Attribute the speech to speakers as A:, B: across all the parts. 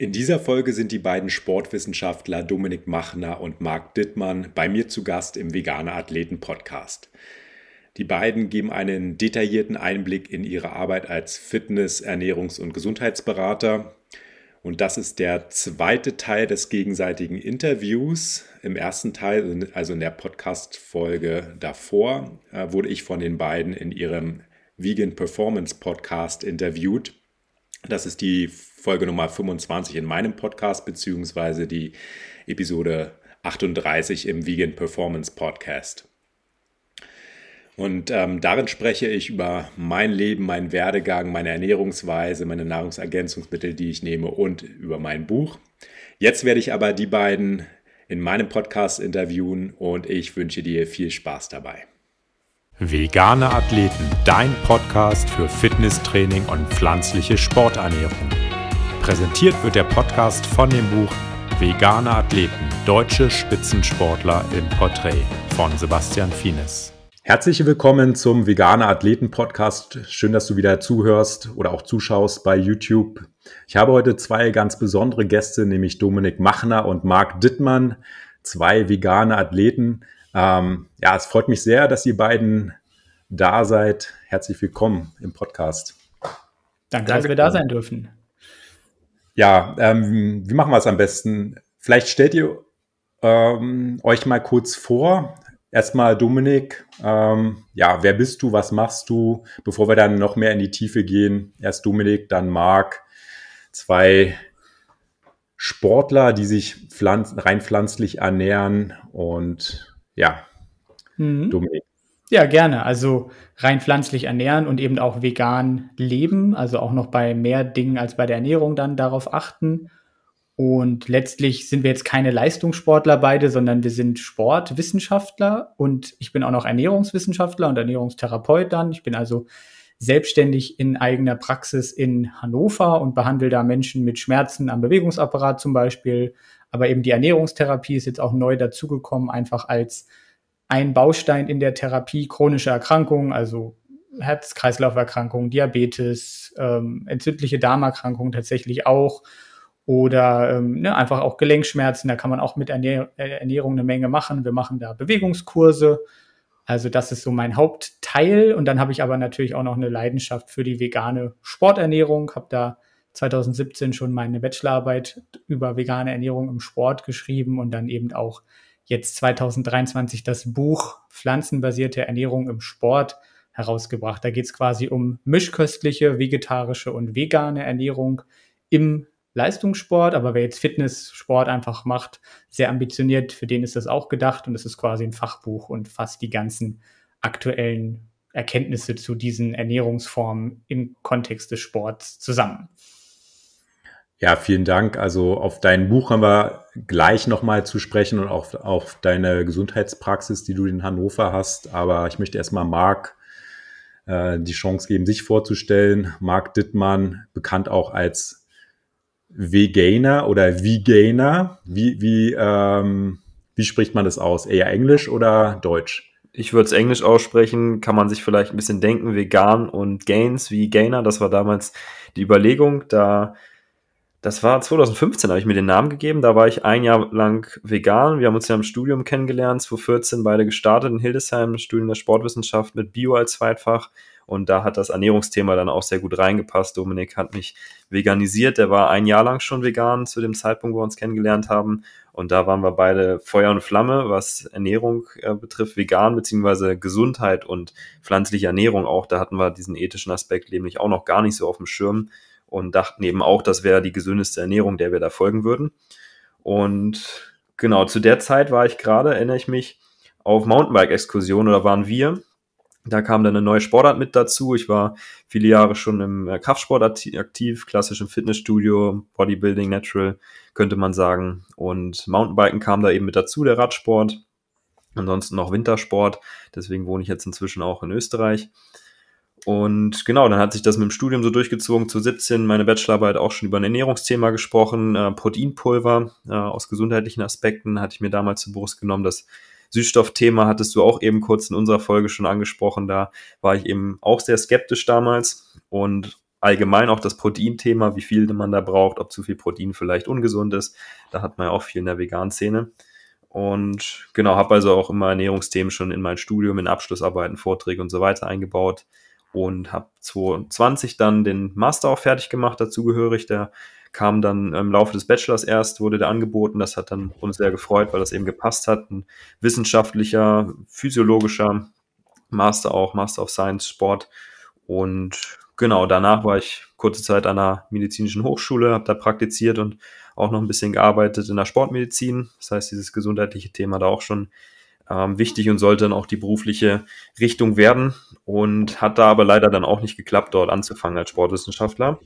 A: In dieser Folge sind die beiden Sportwissenschaftler Dominik Machner und Marc Dittmann bei mir zu Gast im Veganer Athleten Podcast. Die beiden geben einen detaillierten Einblick in ihre Arbeit als Fitness-, Ernährungs- und Gesundheitsberater. Und das ist der zweite Teil des gegenseitigen Interviews. Im ersten Teil, also in der Podcast-Folge davor, äh, wurde ich von den beiden in ihrem Vegan Performance Podcast interviewt. Das ist die Folge Nummer 25 in meinem Podcast, beziehungsweise die Episode 38 im Vegan Performance Podcast. Und ähm, darin spreche ich über mein Leben, meinen Werdegang, meine Ernährungsweise, meine Nahrungsergänzungsmittel, die ich nehme und über mein Buch. Jetzt werde ich aber die beiden in meinem Podcast interviewen und ich wünsche dir viel Spaß dabei.
B: Vegane Athleten, dein Podcast für Fitnesstraining und pflanzliche Sporternährung. Präsentiert wird der Podcast von dem Buch Vegane Athleten, deutsche Spitzensportler im Porträt von Sebastian Fienes.
A: Herzlich willkommen zum Vegane Athleten Podcast. Schön, dass du wieder zuhörst oder auch zuschaust bei YouTube. Ich habe heute zwei ganz besondere Gäste, nämlich Dominik Machner und Marc Dittmann, zwei vegane Athleten. Ähm, ja, es freut mich sehr, dass ihr beiden da seid. Herzlich willkommen im Podcast.
C: Danke, Danke dass wir da sein dürfen.
A: Ja, ähm, wie machen wir es am besten? Vielleicht stellt ihr ähm, euch mal kurz vor. Erstmal Dominik, ähm, ja, wer bist du, was machst du? Bevor wir dann noch mehr in die Tiefe gehen, erst Dominik, dann Marc, zwei Sportler, die sich pflanz rein pflanzlich ernähren und ja,
C: mhm. Dominik. Ja, gerne. Also rein pflanzlich ernähren und eben auch vegan leben, also auch noch bei mehr Dingen als bei der Ernährung dann darauf achten. Und letztlich sind wir jetzt keine Leistungssportler beide, sondern wir sind Sportwissenschaftler und ich bin auch noch Ernährungswissenschaftler und Ernährungstherapeut dann. Ich bin also selbstständig in eigener Praxis in Hannover und behandle da Menschen mit Schmerzen am Bewegungsapparat zum Beispiel. Aber eben die Ernährungstherapie ist jetzt auch neu dazugekommen, einfach als ein Baustein in der Therapie chronischer Erkrankungen, also Herz-Kreislauf-Erkrankungen, Diabetes, ähm, entzündliche Darmerkrankungen tatsächlich auch oder ähm, ne, einfach auch Gelenkschmerzen. Da kann man auch mit Ernähr Ernährung eine Menge machen. Wir machen da Bewegungskurse. Also das ist so mein Hauptteil. Und dann habe ich aber natürlich auch noch eine Leidenschaft für die vegane Sporternährung. Habe da 2017 schon meine Bachelorarbeit über vegane Ernährung im Sport geschrieben und dann eben auch jetzt 2023 das Buch Pflanzenbasierte Ernährung im Sport herausgebracht. Da geht es quasi um mischköstliche, vegetarische und vegane Ernährung im Leistungssport, aber wer jetzt Fitnesssport einfach macht, sehr ambitioniert, für den ist das auch gedacht und es ist quasi ein Fachbuch und fasst die ganzen aktuellen Erkenntnisse zu diesen Ernährungsformen im Kontext des Sports zusammen.
A: Ja, vielen Dank. Also auf dein Buch haben wir gleich nochmal zu sprechen und auch auf deine Gesundheitspraxis, die du in Hannover hast. Aber ich möchte erstmal Marc äh, die Chance geben, sich vorzustellen. Marc Dittmann, bekannt auch als Veganer oder Veganer. Wie, wie, ähm, wie spricht man das aus? Eher Englisch oder Deutsch?
D: Ich würde es Englisch aussprechen, kann man sich vielleicht ein bisschen denken, vegan und Gains wie Gainer, das war damals die Überlegung. Da das war 2015, habe ich mir den Namen gegeben. Da war ich ein Jahr lang vegan. Wir haben uns ja im Studium kennengelernt, 2014 beide gestartet in Hildesheim, Studium der Sportwissenschaft mit Bio als Zweitfach. Und da hat das Ernährungsthema dann auch sehr gut reingepasst. Dominik hat mich veganisiert. Der war ein Jahr lang schon vegan zu dem Zeitpunkt, wo wir uns kennengelernt haben. Und da waren wir beide Feuer und Flamme, was Ernährung äh, betrifft, vegan beziehungsweise Gesundheit und pflanzliche Ernährung auch. Da hatten wir diesen ethischen Aspekt nämlich auch noch gar nicht so auf dem Schirm und dachten eben auch, das wäre die gesündeste Ernährung, der wir da folgen würden. Und genau, zu der Zeit war ich gerade, erinnere ich mich, auf Mountainbike-Exkursion oder waren wir. Da kam dann eine neue Sportart mit dazu. Ich war viele Jahre schon im äh, Kraftsport aktiv, klassisch im Fitnessstudio, Bodybuilding, Natural, könnte man sagen. Und Mountainbiken kam da eben mit dazu, der Radsport. Ansonsten noch Wintersport. Deswegen wohne ich jetzt inzwischen auch in Österreich. Und genau, dann hat sich das mit dem Studium so durchgezogen. Zu 17 meine Bachelorarbeit auch schon über ein Ernährungsthema gesprochen. Äh, Proteinpulver äh, aus gesundheitlichen Aspekten hatte ich mir damals zur Brust genommen. Das Süßstoffthema hattest du auch eben kurz in unserer Folge schon angesprochen. Da war ich eben auch sehr skeptisch damals. Und allgemein auch das Proteinthema, wie viel man da braucht, ob zu viel Protein vielleicht ungesund ist. Da hat man ja auch viel in der veganen Szene. Und genau, habe also auch immer Ernährungsthemen schon in mein Studium, in Abschlussarbeiten, Vorträge und so weiter eingebaut und habe 2020 dann den Master auch fertig gemacht, dazugehörig. Der kam dann im Laufe des Bachelors erst, wurde der angeboten. Das hat dann uns sehr gefreut, weil das eben gepasst hat. Ein wissenschaftlicher, physiologischer Master auch, Master of Science Sport. Und genau, danach war ich kurze Zeit an einer medizinischen Hochschule, habe da praktiziert und auch noch ein bisschen gearbeitet in der Sportmedizin. Das heißt, dieses gesundheitliche Thema da auch schon ähm, wichtig und sollte dann auch die berufliche Richtung werden und hat da aber leider dann auch nicht geklappt, dort anzufangen als Sportwissenschaftler.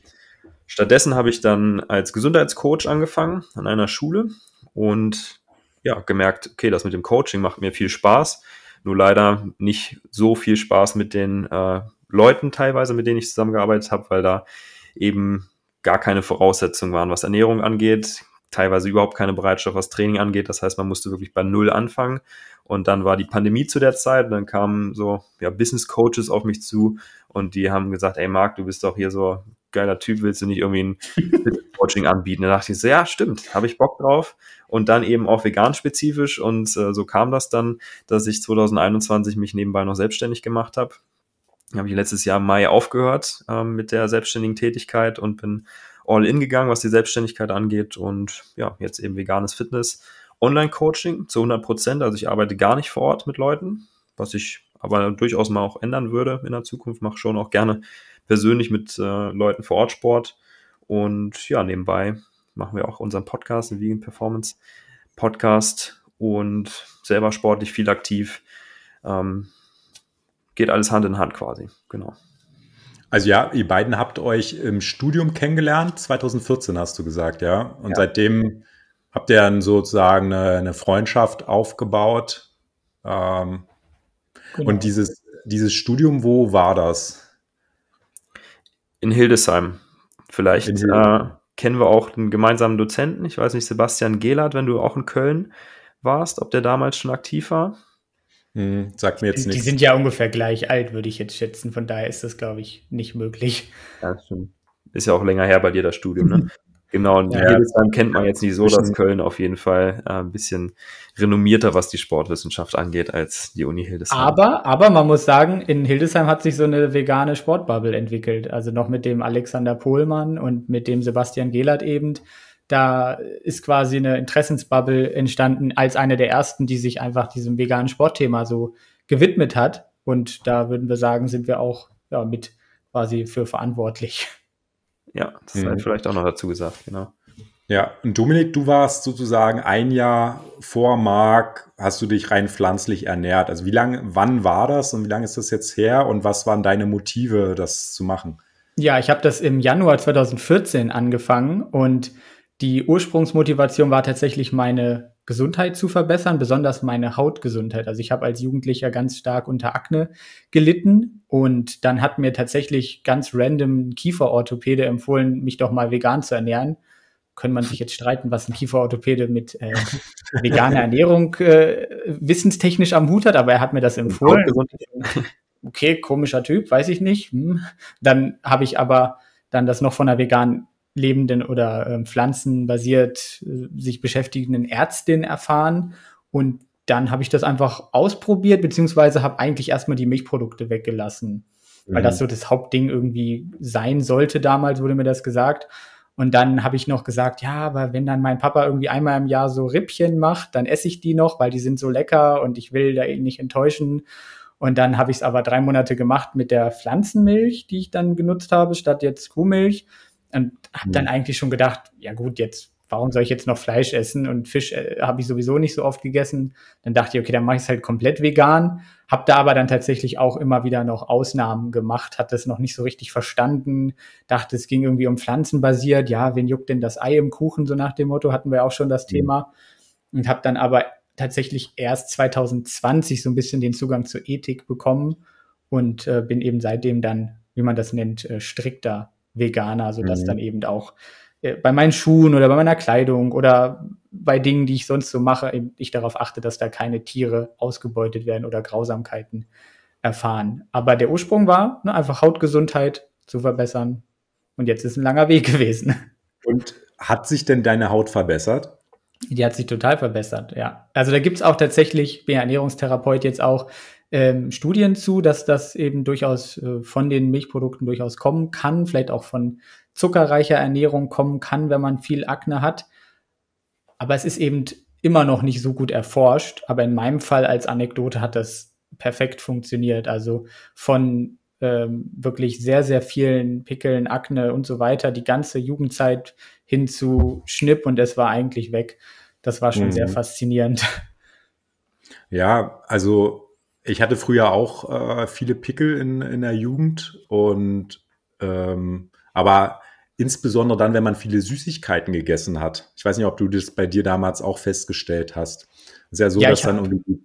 D: Stattdessen habe ich dann als Gesundheitscoach angefangen an einer Schule und ja, gemerkt, okay, das mit dem Coaching macht mir viel Spaß, nur leider nicht so viel Spaß mit den äh, Leuten teilweise, mit denen ich zusammengearbeitet habe, weil da eben gar keine Voraussetzungen waren, was Ernährung angeht, teilweise überhaupt keine Bereitschaft, was Training angeht. Das heißt, man musste wirklich bei Null anfangen. Und dann war die Pandemie zu der Zeit. Und dann kamen so ja, Business Coaches auf mich zu und die haben gesagt, ey Marc, du bist doch hier so geiler Typ, willst du nicht irgendwie ein Coaching anbieten? Da dachte ich so, ja, stimmt, habe ich Bock drauf. Und dann eben auch vegan spezifisch. Und äh, so kam das dann, dass ich 2021 mich nebenbei noch selbstständig gemacht habe habe ich letztes Jahr im Mai aufgehört ähm, mit der selbstständigen Tätigkeit und bin all in gegangen, was die Selbstständigkeit angeht und ja, jetzt eben veganes Fitness. Online-Coaching zu 100 Prozent, also ich arbeite gar nicht vor Ort mit Leuten, was ich aber durchaus mal auch ändern würde in der Zukunft, mache schon auch gerne persönlich mit äh, Leuten vor Ort Sport und ja, nebenbei machen wir auch unseren Podcast, den Vegan Performance Podcast und selber sportlich viel aktiv. Ähm, geht alles Hand in Hand quasi, genau.
A: Also ja, ihr beiden habt euch im Studium kennengelernt, 2014 hast du gesagt, ja. Und ja. seitdem habt ihr dann sozusagen eine, eine Freundschaft aufgebaut. Ähm, genau. Und dieses, dieses Studium, wo war das?
D: In Hildesheim. Vielleicht in Hildesheim. Äh, kennen wir auch einen gemeinsamen Dozenten. Ich weiß nicht, Sebastian Gehlert, wenn du auch in Köln warst, ob der damals schon aktiv war.
C: Hm, sagt mir jetzt nichts. Die sind ja ungefähr gleich alt, würde ich jetzt schätzen. Von daher ist das, glaube ich, nicht möglich.
D: Ja, stimmt. Ist ja auch länger her bei dir das Studium, ne? Genau, und ja. Hildesheim kennt man jetzt nicht so, dass Köln auf jeden Fall äh, ein bisschen renommierter, was die Sportwissenschaft angeht, als die Uni Hildesheim.
C: Aber, aber man muss sagen, in Hildesheim hat sich so eine vegane Sportbubble entwickelt. Also noch mit dem Alexander Pohlmann und mit dem Sebastian Gehlert eben da ist quasi eine Interessensbubble entstanden als eine der ersten, die sich einfach diesem veganen Sportthema so gewidmet hat. Und da würden wir sagen, sind wir auch ja, mit quasi für verantwortlich.
D: Ja, das mhm. sei vielleicht auch noch dazu gesagt, genau.
A: Ja, und Dominik, du warst sozusagen ein Jahr vor Marc, hast du dich rein pflanzlich ernährt. Also wie lange, wann war das und wie lange ist das jetzt her und was waren deine Motive, das zu machen?
C: Ja, ich habe das im Januar 2014 angefangen und die Ursprungsmotivation war tatsächlich meine Gesundheit zu verbessern, besonders meine Hautgesundheit. Also ich habe als Jugendlicher ganz stark unter Akne gelitten und dann hat mir tatsächlich ganz random ein Kieferorthopäde empfohlen, mich doch mal vegan zu ernähren. Können man sich jetzt streiten, was ein Kieferorthopäde mit äh, veganer Ernährung äh, wissenstechnisch am Hut hat, aber er hat mir das empfohlen. Okay, komischer Typ, weiß ich nicht. Hm. Dann habe ich aber dann das noch von einer veganen lebenden oder äh, pflanzenbasiert äh, sich beschäftigenden Ärztin erfahren. Und dann habe ich das einfach ausprobiert, beziehungsweise habe eigentlich erstmal die Milchprodukte weggelassen, mhm. weil das so das Hauptding irgendwie sein sollte. Damals wurde mir das gesagt. Und dann habe ich noch gesagt, ja, aber wenn dann mein Papa irgendwie einmal im Jahr so Rippchen macht, dann esse ich die noch, weil die sind so lecker und ich will da ihn nicht enttäuschen. Und dann habe ich es aber drei Monate gemacht mit der Pflanzenmilch, die ich dann genutzt habe, statt jetzt Kuhmilch. Und habe dann eigentlich schon gedacht, ja gut, jetzt, warum soll ich jetzt noch Fleisch essen? Und Fisch äh, habe ich sowieso nicht so oft gegessen. Dann dachte ich, okay, dann mache ich es halt komplett vegan. Habe da aber dann tatsächlich auch immer wieder noch Ausnahmen gemacht, hat das noch nicht so richtig verstanden, dachte, es ging irgendwie um pflanzenbasiert. Ja, wen juckt denn das Ei im Kuchen? So nach dem Motto hatten wir auch schon das mhm. Thema. Und habe dann aber tatsächlich erst 2020 so ein bisschen den Zugang zur Ethik bekommen und äh, bin eben seitdem dann, wie man das nennt, äh, strikter Veganer, sodass mhm. dann eben auch äh, bei meinen Schuhen oder bei meiner Kleidung oder bei Dingen, die ich sonst so mache, ich darauf achte, dass da keine Tiere ausgebeutet werden oder Grausamkeiten erfahren. Aber der Ursprung war, ne, einfach Hautgesundheit zu verbessern Und jetzt ist ein langer Weg gewesen.
A: Und hat sich denn deine Haut verbessert?
C: Die hat sich total verbessert, ja. Also da gibt es auch tatsächlich, bin ja Ernährungstherapeut jetzt auch, ähm, Studien zu, dass das eben durchaus äh, von den Milchprodukten durchaus kommen kann, vielleicht auch von zuckerreicher Ernährung kommen kann, wenn man viel Akne hat. Aber es ist eben immer noch nicht so gut erforscht. Aber in meinem Fall als Anekdote hat das perfekt funktioniert. Also von ähm, wirklich sehr, sehr vielen Pickeln, Akne und so weiter, die ganze Jugendzeit hin zu Schnipp und es war eigentlich weg. Das war schon mhm. sehr faszinierend.
A: Ja, also ich hatte früher auch äh, viele Pickel in, in der Jugend und ähm, aber insbesondere dann, wenn man viele Süßigkeiten gegessen hat. Ich weiß nicht, ob du das bei dir damals auch festgestellt hast. Es ist ja so, ja, dass dann irgendwie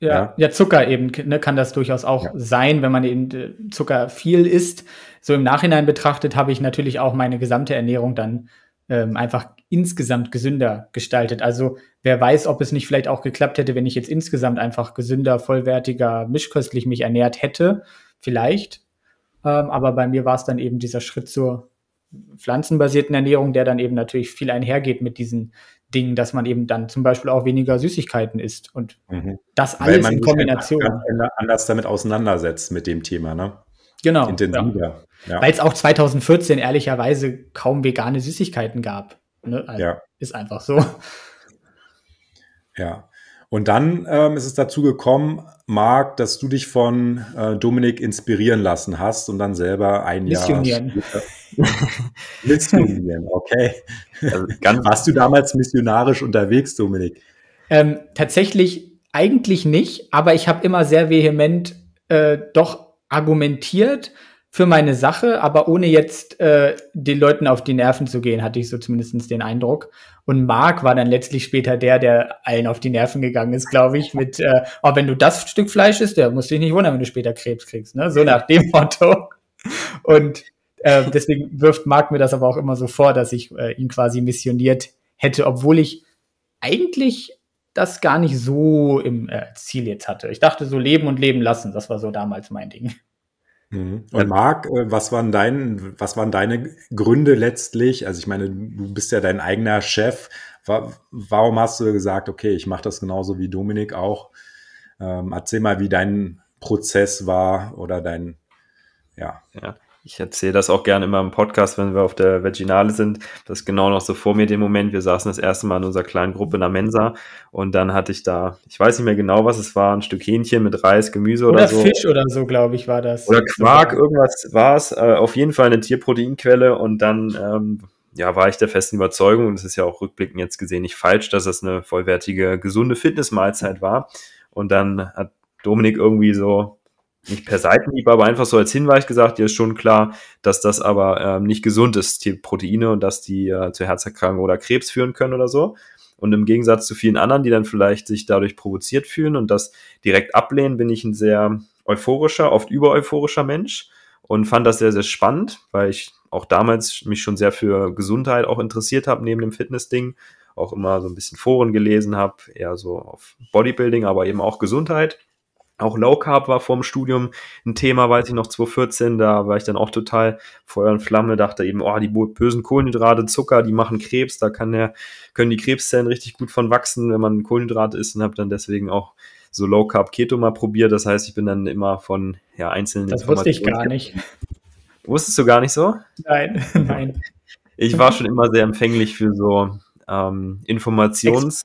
C: ja, ja, ja. Zucker eben ne, kann das durchaus auch ja. sein, wenn man eben äh, Zucker viel isst. So im Nachhinein betrachtet habe ich natürlich auch meine gesamte Ernährung dann ähm, einfach insgesamt gesünder gestaltet. Also wer weiß, ob es nicht vielleicht auch geklappt hätte, wenn ich jetzt insgesamt einfach gesünder, vollwertiger, mischköstlich mich ernährt hätte. Vielleicht. Ähm, aber bei mir war es dann eben dieser Schritt zur pflanzenbasierten Ernährung, der dann eben natürlich viel einhergeht mit diesen Dingen, dass man eben dann zum Beispiel auch weniger Süßigkeiten isst und mhm. das alles in Kombination.
A: anders damit auseinandersetzt mit dem Thema, ne?
C: Genau. Intensiver. Ja. Ja. Weil es auch 2014 ehrlicherweise kaum vegane Süßigkeiten gab. Ne? Also ja. Ist einfach so.
A: Ja. Und dann ähm, ist es dazu gekommen, Marc, dass du dich von äh, Dominik inspirieren lassen hast und dann selber ein
C: Missionieren.
A: Jahr. Missionieren, okay. Also ganz Warst du damals missionarisch unterwegs, Dominik?
C: Ähm, tatsächlich eigentlich nicht, aber ich habe immer sehr vehement äh, doch argumentiert für meine Sache, aber ohne jetzt äh, den Leuten auf die Nerven zu gehen, hatte ich so zumindest den Eindruck. Und Mark war dann letztlich später der, der allen auf die Nerven gegangen ist, glaube ich, mit, äh, oh, wenn du das Stück Fleisch isst, der musst dich nicht wundern, wenn du später Krebs kriegst, ne? So nach dem Motto. Und äh, deswegen wirft Mark mir das aber auch immer so vor, dass ich äh, ihn quasi missioniert hätte, obwohl ich eigentlich das gar nicht so im äh, Ziel jetzt hatte. Ich dachte so leben und leben lassen, das war so damals mein Ding.
A: Mhm. Und Marc, äh, was waren, dein, was waren deine Gründe letztlich? Also ich meine, du bist ja dein eigener Chef. Warum hast du gesagt, okay, ich mache das genauso wie Dominik auch? Ähm, erzähl mal, wie dein Prozess war oder dein,
D: ja. ja ich erzähle das auch gerne immer im Podcast, wenn wir auf der Veginale sind. Das ist genau noch so vor mir den Moment. Wir saßen das erste Mal in unserer kleinen Gruppe in der Mensa und dann hatte ich da, ich weiß nicht mehr genau, was es war, ein Stück Hähnchen mit Reis, Gemüse oder, oder so.
C: Oder Fisch oder so, glaube ich, war das.
D: Oder Quark, irgendwas war es. Äh, auf jeden Fall eine Tierproteinquelle und dann ähm, ja, war ich der festen Überzeugung, und es ist ja auch rückblickend jetzt gesehen nicht falsch, dass es eine vollwertige, gesunde Fitnessmahlzeit war. Und dann hat Dominik irgendwie so nicht per Seitenhieb, aber einfach so als Hinweis gesagt, dir ist schon klar, dass das aber ähm, nicht gesund ist, die Proteine und dass die äh, zu Herzerkrankungen oder Krebs führen können oder so. Und im Gegensatz zu vielen anderen, die dann vielleicht sich dadurch provoziert fühlen und das direkt ablehnen, bin ich ein sehr euphorischer, oft übereuphorischer Mensch und fand das sehr, sehr spannend, weil ich auch damals mich schon sehr für Gesundheit auch interessiert habe, neben dem Fitness-Ding. Auch immer so ein bisschen Foren gelesen habe, eher so auf Bodybuilding, aber eben auch Gesundheit. Auch Low Carb war vorm Studium ein Thema, weiß ich noch, 2014, da war ich dann auch total Feuer und Flamme, dachte eben, oh, die bösen Kohlenhydrate, Zucker, die machen Krebs, da kann der, können die Krebszellen richtig gut von wachsen, wenn man Kohlenhydrate isst und habe dann deswegen auch so Low Carb Keto mal probiert. Das heißt, ich bin dann immer von ja, einzelnen
C: Das wusste ich gar nicht.
D: Wusstest du gar nicht so?
C: Nein, nein.
D: Ich war schon immer sehr empfänglich für so ähm, Informations-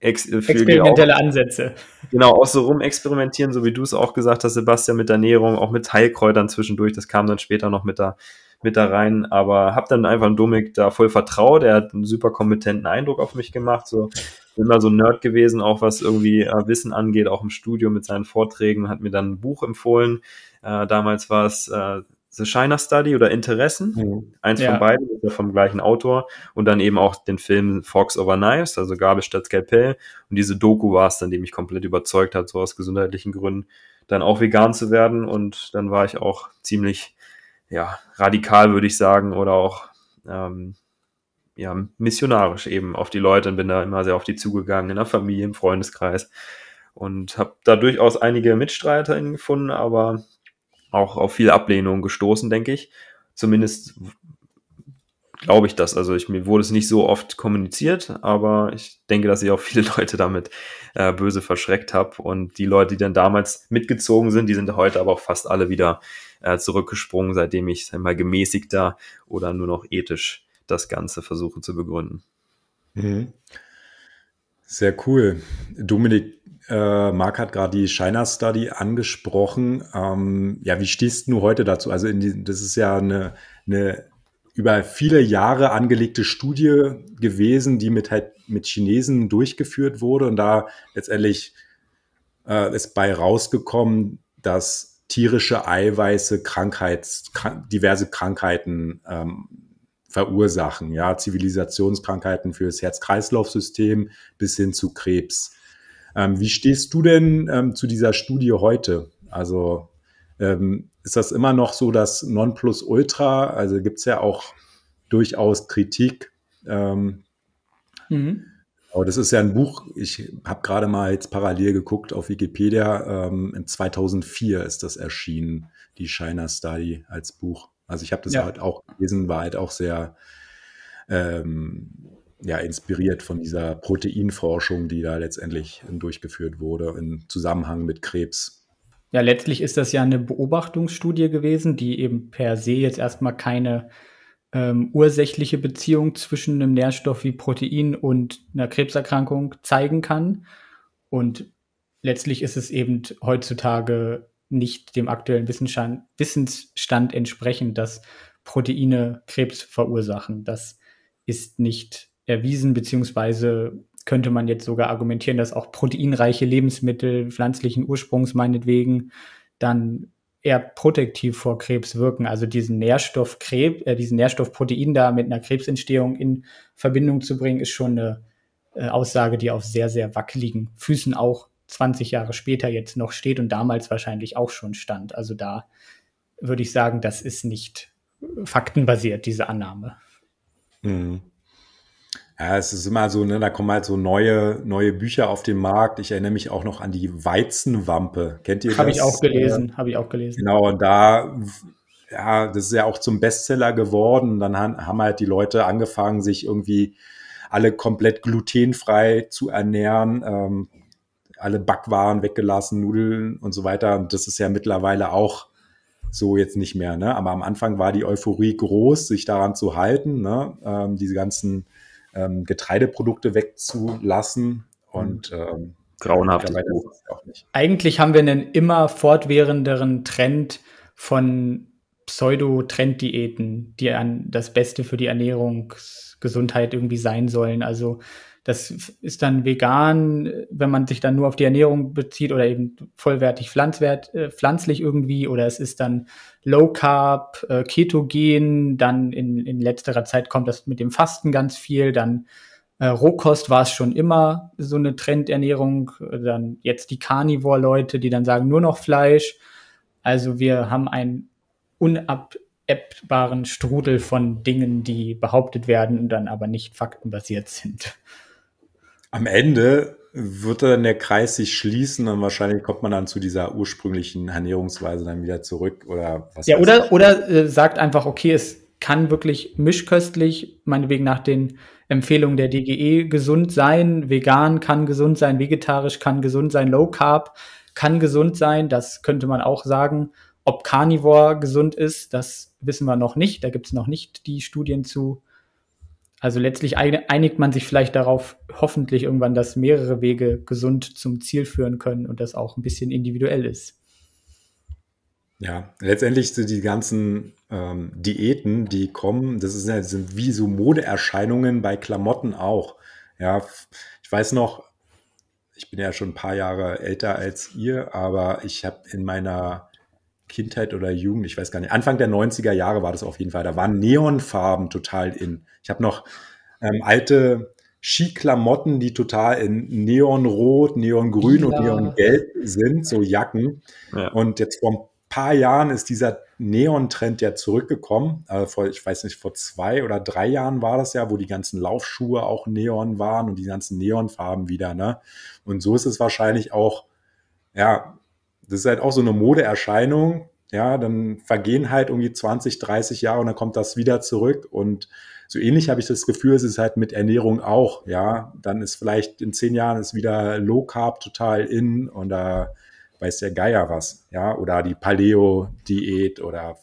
C: Ex experimentelle auch, Ansätze.
D: Genau, auch so rumexperimentieren, so wie du es auch gesagt hast, Sebastian, mit Ernährung, auch mit Heilkräutern zwischendurch. Das kam dann später noch mit da, mit da rein. Aber hab dann einfach Domik da voll vertraut. Er hat einen super kompetenten Eindruck auf mich gemacht. So immer so ein Nerd gewesen, auch was irgendwie äh, Wissen angeht, auch im Studio mit seinen Vorträgen. Hat mir dann ein Buch empfohlen. Äh, damals war es äh, The Shiner Study oder Interessen. Mhm. Eins ja. von beiden, ist ja vom gleichen Autor. Und dann eben auch den Film Fox Over Knives, also Gabel statt Skalpell. Und diese Doku war es dann, die mich komplett überzeugt hat, so aus gesundheitlichen Gründen, dann auch vegan zu werden. Und dann war ich auch ziemlich, ja, radikal, würde ich sagen, oder auch, ähm, ja, missionarisch eben auf die Leute und bin da immer sehr auf die zugegangen, in der Familie, im Freundeskreis. Und habe da durchaus einige MitstreiterInnen gefunden, aber auch auf viel Ablehnung gestoßen, denke ich. Zumindest glaube ich das. Also ich, mir wurde es nicht so oft kommuniziert, aber ich denke, dass ich auch viele Leute damit äh, böse verschreckt habe. Und die Leute, die dann damals mitgezogen sind, die sind heute aber auch fast alle wieder äh, zurückgesprungen, seitdem ich einmal gemäßigter oder nur noch ethisch das Ganze versuche zu begründen.
A: Mhm. Sehr cool. Dominik, äh, Marc hat gerade die China Study angesprochen. Ähm, ja, wie stehst du heute dazu? Also die, das ist ja eine, eine über viele Jahre angelegte Studie gewesen, die mit halt mit Chinesen durchgeführt wurde und da letztendlich äh, ist bei rausgekommen, dass tierische Eiweiße Krankheits, krank, diverse Krankheiten ähm, verursachen, ja, Zivilisationskrankheiten fürs Herz-Kreislauf-System bis hin zu Krebs. Ähm, wie stehst du denn ähm, zu dieser Studie heute? Also ähm, ist das immer noch so das Nonplusultra? Also gibt es ja auch durchaus Kritik. Ähm, mhm. Aber das ist ja ein Buch, ich habe gerade mal jetzt parallel geguckt auf Wikipedia, ähm, in 2004 ist das erschienen, die China Study als Buch. Also ich habe das ja. halt auch gelesen, war halt auch sehr ähm, ja, inspiriert von dieser Proteinforschung, die da letztendlich durchgeführt wurde im Zusammenhang mit Krebs.
C: Ja, letztlich ist das ja eine Beobachtungsstudie gewesen, die eben per se jetzt erstmal keine ähm, ursächliche Beziehung zwischen einem Nährstoff wie Protein und einer Krebserkrankung zeigen kann. Und letztlich ist es eben heutzutage nicht dem aktuellen Wissensstand, Wissensstand entsprechend, dass Proteine Krebs verursachen. Das ist nicht erwiesen, beziehungsweise könnte man jetzt sogar argumentieren, dass auch proteinreiche Lebensmittel pflanzlichen Ursprungs meinetwegen dann eher protektiv vor Krebs wirken. Also diesen Nährstoff Krebs, äh, diesen Nährstoff da mit einer Krebsentstehung in Verbindung zu bringen, ist schon eine äh, Aussage, die auf sehr, sehr wackeligen Füßen auch 20 Jahre später jetzt noch steht und damals wahrscheinlich auch schon stand. Also da würde ich sagen, das ist nicht faktenbasiert, diese Annahme.
A: Mhm. Ja, es ist immer so, ne, da kommen halt so neue, neue Bücher auf den Markt. Ich erinnere mich auch noch an die Weizenwampe. Kennt ihr
C: das? Habe ich auch gelesen, habe ich auch gelesen.
A: Genau, und da, ja, das ist ja auch zum Bestseller geworden. Dann haben halt die Leute angefangen, sich irgendwie alle komplett glutenfrei zu ernähren, ähm, alle Backwaren weggelassen, Nudeln und so weiter. Und das ist ja mittlerweile auch so jetzt nicht mehr. Ne? Aber am Anfang war die Euphorie groß, sich daran zu halten, ne? ähm, diese ganzen ähm, Getreideprodukte wegzulassen. Und mhm. ähm,
C: grauenhaft. Eigentlich haben wir einen immer fortwährenderen Trend von Pseudo-Trenddiäten, die an das Beste für die Ernährungsgesundheit irgendwie sein sollen. Also das ist dann vegan, wenn man sich dann nur auf die Ernährung bezieht oder eben vollwertig pflanzwert, äh, pflanzlich irgendwie oder es ist dann Low Carb, äh, Ketogen, dann in, in letzterer Zeit kommt das mit dem Fasten ganz viel, dann äh, Rohkost war es schon immer so eine Trendernährung, dann jetzt die Carnivore-Leute, die dann sagen nur noch Fleisch. Also wir haben einen unabbaren Strudel von Dingen, die behauptet werden und dann aber nicht faktenbasiert sind
A: am Ende wird dann der Kreis sich schließen und wahrscheinlich kommt man dann zu dieser ursprünglichen Ernährungsweise dann wieder zurück oder
C: was. Ja, oder, oder äh, sagt einfach, okay, es kann wirklich mischköstlich, meinetwegen nach den Empfehlungen der DGE gesund sein, vegan kann gesund sein, vegetarisch kann gesund sein, Low Carb kann gesund sein, das könnte man auch sagen. Ob Carnivore gesund ist, das wissen wir noch nicht, da gibt es noch nicht die Studien zu. Also letztlich einigt man sich vielleicht darauf, hoffentlich irgendwann, dass mehrere Wege gesund zum Ziel führen können und das auch ein bisschen individuell ist.
A: Ja, letztendlich sind die ganzen ähm, Diäten, die kommen, das ist, sind wie so Modeerscheinungen bei Klamotten auch. Ja, ich weiß noch, ich bin ja schon ein paar Jahre älter als ihr, aber ich habe in meiner Kindheit oder Jugend, ich weiß gar nicht, Anfang der 90er Jahre war das auf jeden Fall. Da waren Neonfarben total in. Ich habe noch ähm, alte Skiklamotten, die total in Neonrot, Neongrün ja. und Neongelb sind, so Jacken. Ja. Und jetzt vor ein paar Jahren ist dieser Neon-Trend ja zurückgekommen. Also vor, ich weiß nicht, vor zwei oder drei Jahren war das ja, wo die ganzen Laufschuhe auch Neon waren und die ganzen Neonfarben wieder. Ne? Und so ist es wahrscheinlich auch, ja, das ist halt auch so eine Modeerscheinung. Ja, dann vergehen halt irgendwie 20, 30 Jahre und dann kommt das wieder zurück. Und so ähnlich habe ich das Gefühl, es ist halt mit Ernährung auch, ja. Dann ist vielleicht in zehn Jahren ist wieder Low Carb total in und da weiß der Geier was, ja, oder die Paleo-Diät oder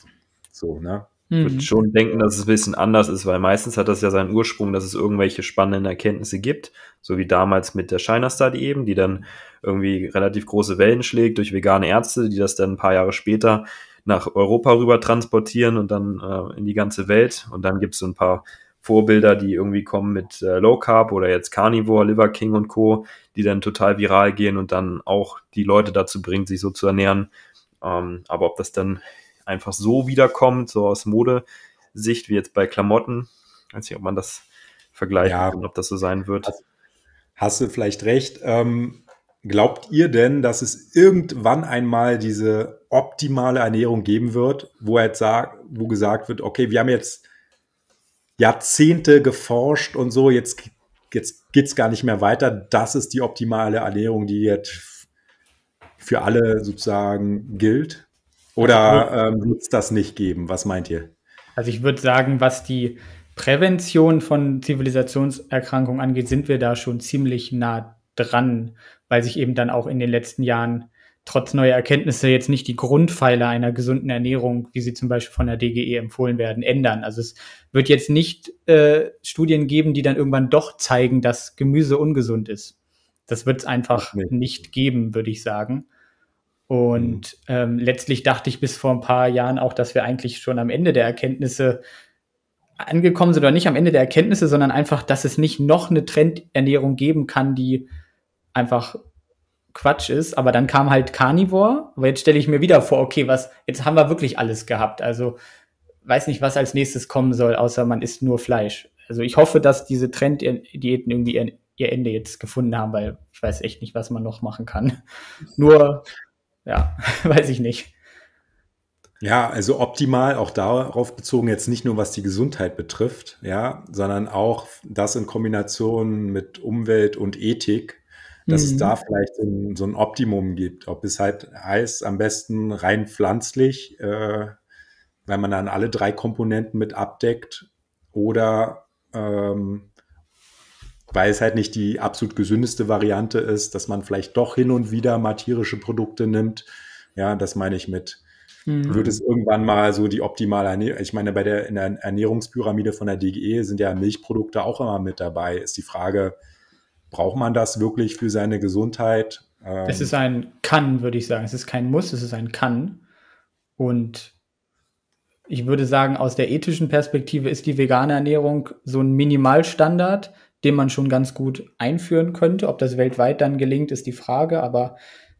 A: so, ne?
D: Ich würde mhm. schon denken, dass es ein bisschen anders ist, weil meistens hat das ja seinen Ursprung, dass es irgendwelche spannenden Erkenntnisse gibt, so wie damals mit der China Study eben, die dann irgendwie relativ große Wellen schlägt durch vegane Ärzte, die das dann ein paar Jahre später nach Europa rüber transportieren und dann äh, in die ganze Welt. Und dann gibt es so ein paar Vorbilder, die irgendwie kommen mit äh, Low Carb oder jetzt Carnivore, Liver King und Co., die dann total viral gehen und dann auch die Leute dazu bringt, sich so zu ernähren. Ähm, aber ob das dann einfach so wiederkommt, so aus Modesicht wie jetzt bei Klamotten, weiß nicht, ob man das vergleicht ja. und ob das so sein wird.
A: Hast, hast du vielleicht recht. Ähm, glaubt ihr denn, dass es irgendwann einmal diese optimale Ernährung geben wird, wo jetzt sagt, wo gesagt wird, okay, wir haben jetzt Jahrzehnte geforscht und so, jetzt, jetzt geht es gar nicht mehr weiter. Das ist die optimale Ernährung, die jetzt für alle sozusagen gilt? Oder ähm, wird es das nicht geben? Was meint ihr?
C: Also ich würde sagen, was die Prävention von Zivilisationserkrankungen angeht, sind wir da schon ziemlich nah dran, weil sich eben dann auch in den letzten Jahren trotz neuer Erkenntnisse jetzt nicht die Grundpfeiler einer gesunden Ernährung, wie sie zum Beispiel von der DGE empfohlen werden, ändern. Also es wird jetzt nicht äh, Studien geben, die dann irgendwann doch zeigen, dass Gemüse ungesund ist. Das wird es einfach nee. nicht geben, würde ich sagen. Und mhm. ähm, letztlich dachte ich bis vor ein paar Jahren auch, dass wir eigentlich schon am Ende der Erkenntnisse angekommen sind oder nicht am Ende der Erkenntnisse, sondern einfach, dass es nicht noch eine Trendernährung geben kann, die einfach Quatsch ist, aber dann kam halt Carnivore, aber jetzt stelle ich mir wieder vor, okay, was, jetzt haben wir wirklich alles gehabt. Also weiß nicht, was als nächstes kommen soll, außer man isst nur Fleisch. Also ich hoffe, dass diese Trenddiäten irgendwie ihr Ende jetzt gefunden haben, weil ich weiß echt nicht, was man noch machen kann. Nur, ja, weiß ich nicht.
A: Ja, also optimal auch darauf bezogen, jetzt nicht nur was die Gesundheit betrifft, ja, sondern auch das in Kombination mit Umwelt und Ethik dass mhm. es da vielleicht so ein, Optimum gibt. Ob es halt heißt, am besten rein pflanzlich, äh, weil man dann alle drei Komponenten mit abdeckt oder ähm, weil es halt nicht die absolut gesündeste Variante ist, dass man vielleicht doch hin und wieder mal tierische Produkte nimmt. Ja, das meine ich mit. Mhm. Wird es irgendwann mal so die optimale Ernährung, ich meine, bei der, in der Ernährungspyramide von der DGE sind ja Milchprodukte auch immer mit dabei. Ist die Frage, braucht man das wirklich für seine Gesundheit?
C: Ähm es ist ein Kann, würde ich sagen. Es ist kein Muss, es ist ein Kann. Und ich würde sagen, aus der ethischen Perspektive ist die vegane Ernährung so ein Minimalstandard, den man schon ganz gut einführen könnte. Ob das weltweit dann gelingt, ist die Frage, aber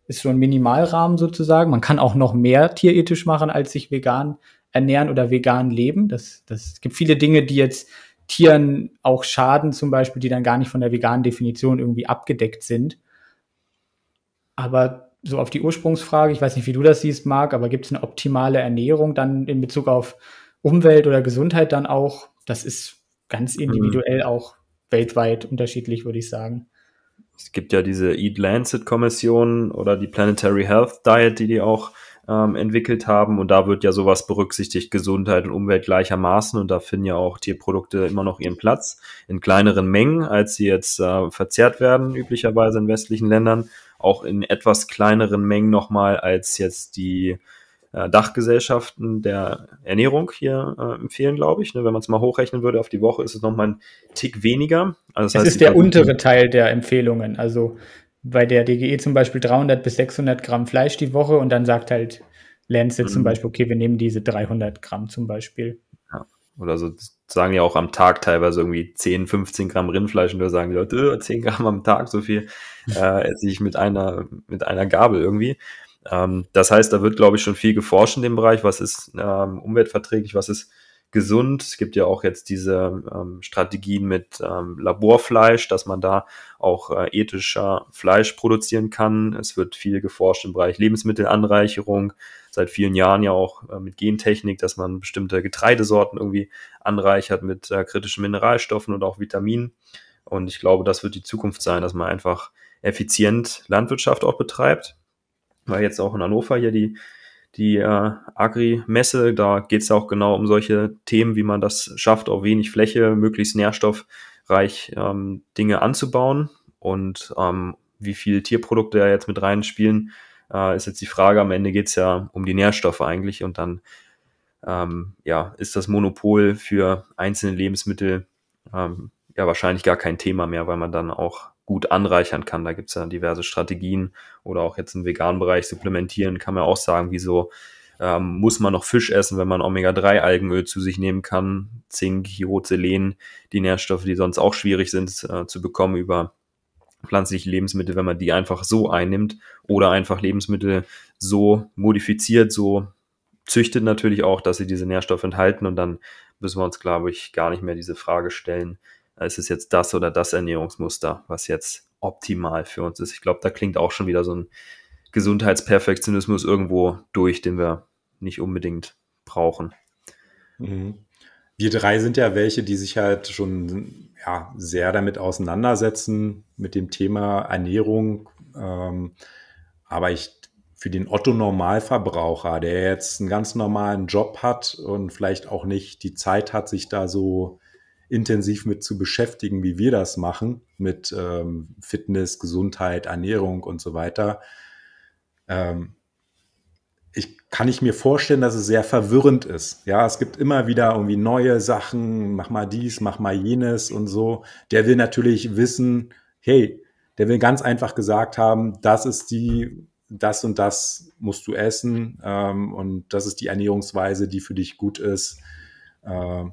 C: ist so ein Minimalrahmen sozusagen. Man kann auch noch mehr tierethisch machen, als sich vegan ernähren oder vegan leben. Das, das es gibt viele Dinge, die jetzt Tieren auch schaden, zum Beispiel, die dann gar nicht von der veganen Definition irgendwie abgedeckt sind. Aber so auf die Ursprungsfrage, ich weiß nicht, wie du das siehst, Marc, aber gibt es eine optimale Ernährung dann in Bezug auf Umwelt oder Gesundheit dann auch? Das ist ganz individuell mhm. auch weltweit unterschiedlich, würde ich sagen.
D: Es gibt ja diese Eat Lancet Kommission oder die Planetary Health Diet, die die auch ähm, entwickelt haben. Und da wird ja sowas berücksichtigt, Gesundheit und Umwelt gleichermaßen. Und da finden ja auch Tierprodukte immer noch ihren Platz in kleineren Mengen, als sie jetzt äh, verzehrt werden, üblicherweise in westlichen Ländern. Auch in etwas kleineren Mengen nochmal als jetzt die äh, Dachgesellschaften der Ernährung hier äh, empfehlen, glaube ich. Ne, wenn man es mal hochrechnen würde auf die Woche, ist es nochmal ein Tick weniger.
C: Also das es heißt, ist der untere Teil der Empfehlungen. Also bei der DGE zum Beispiel 300 bis 600 Gramm Fleisch die Woche und dann sagt halt Lancet mhm. zum Beispiel, okay, wir nehmen diese 300 Gramm zum Beispiel.
D: Ja. Oder so sagen ja auch am Tag teilweise irgendwie 10, 15 Gramm Rindfleisch und da sagen die Leute, 10 äh, Gramm am Tag, so viel äh, esse ich mit einer, mit einer Gabel irgendwie. Ähm, das heißt, da wird, glaube ich, schon viel geforscht in dem Bereich. Was ist ähm, umweltverträglich, was ist gesund. Es gibt ja auch jetzt diese ähm, Strategien mit ähm, Laborfleisch, dass man da auch äh, ethischer Fleisch produzieren kann. Es wird viel geforscht im Bereich Lebensmittelanreicherung, seit vielen Jahren ja auch äh, mit Gentechnik, dass man bestimmte Getreidesorten irgendwie anreichert mit äh, kritischen Mineralstoffen und auch Vitaminen. Und ich glaube, das wird die Zukunft sein, dass man einfach effizient Landwirtschaft auch betreibt. Weil jetzt auch in Hannover hier die die äh, Agri-Messe. Da geht es auch genau um solche Themen, wie man das schafft, auf wenig Fläche möglichst nährstoffreich ähm, Dinge anzubauen. Und ähm, wie viele Tierprodukte da jetzt mit reinspielen, äh, ist jetzt die Frage. Am Ende geht es ja um die Nährstoffe eigentlich und dann ähm, ja, ist das Monopol für einzelne Lebensmittel ähm, ja wahrscheinlich gar kein Thema mehr, weil man dann auch gut anreichern kann. Da gibt es ja diverse Strategien oder auch jetzt im veganen Bereich supplementieren, kann man auch sagen, wieso ähm, muss man noch Fisch essen, wenn man Omega-3-Algenöl zu sich nehmen kann, Zink, Jod, Selen, die Nährstoffe, die sonst auch schwierig sind äh, zu bekommen über pflanzliche Lebensmittel, wenn man die einfach so einnimmt oder einfach Lebensmittel so modifiziert, so züchtet natürlich auch, dass sie diese Nährstoffe enthalten und dann müssen wir uns, glaube ich, gar nicht mehr diese Frage stellen, ist es jetzt das oder das Ernährungsmuster, was jetzt optimal für uns ist. Ich glaube, da klingt auch schon wieder so ein Gesundheitsperfektionismus irgendwo durch, den wir nicht unbedingt brauchen.
A: Mhm. Wir drei sind ja welche, die sich halt schon ja, sehr damit auseinandersetzen, mit dem Thema Ernährung. Ähm, aber ich für den Otto-Normalverbraucher, der jetzt einen ganz normalen Job hat und vielleicht auch nicht die Zeit hat, sich da so intensiv mit zu beschäftigen, wie wir das machen, mit ähm, Fitness, Gesundheit, Ernährung und so weiter. Ähm, ich kann ich mir vorstellen, dass es sehr verwirrend ist. Ja, es gibt immer wieder irgendwie neue Sachen, mach mal dies, mach mal jenes und so. Der will natürlich wissen, hey, der will ganz einfach gesagt haben, das ist die, das und das musst du essen ähm, und das ist die Ernährungsweise, die für dich gut ist. Äh,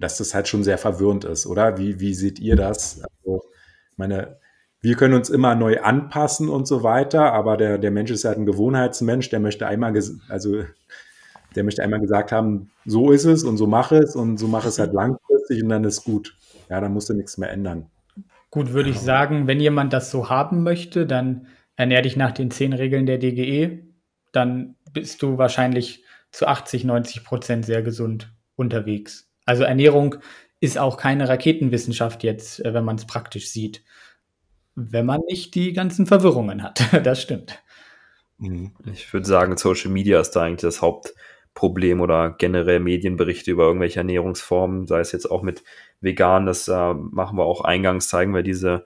A: dass das halt schon sehr verwirrend ist, oder? Wie, wie seht ihr das? Also, meine, wir können uns immer neu anpassen und so weiter, aber der, der Mensch ist halt ein Gewohnheitsmensch, der möchte einmal, also der möchte einmal gesagt haben, so ist es und so mache es und so mache es halt langfristig und dann ist gut. Ja, dann musst du nichts mehr ändern.
C: Gut, würde ich sagen, wenn jemand das so haben möchte, dann ernähr dich nach den zehn Regeln der DGE, dann bist du wahrscheinlich zu 80, 90 Prozent sehr gesund unterwegs. Also Ernährung ist auch keine Raketenwissenschaft jetzt, äh, wenn man es praktisch sieht. Wenn man nicht die ganzen Verwirrungen hat. das stimmt.
D: Mhm. Ich würde sagen, Social Media ist da eigentlich das Hauptproblem oder generell Medienberichte über irgendwelche Ernährungsformen, sei es jetzt auch mit vegan, das äh, machen wir auch eingangs, zeigen wir diese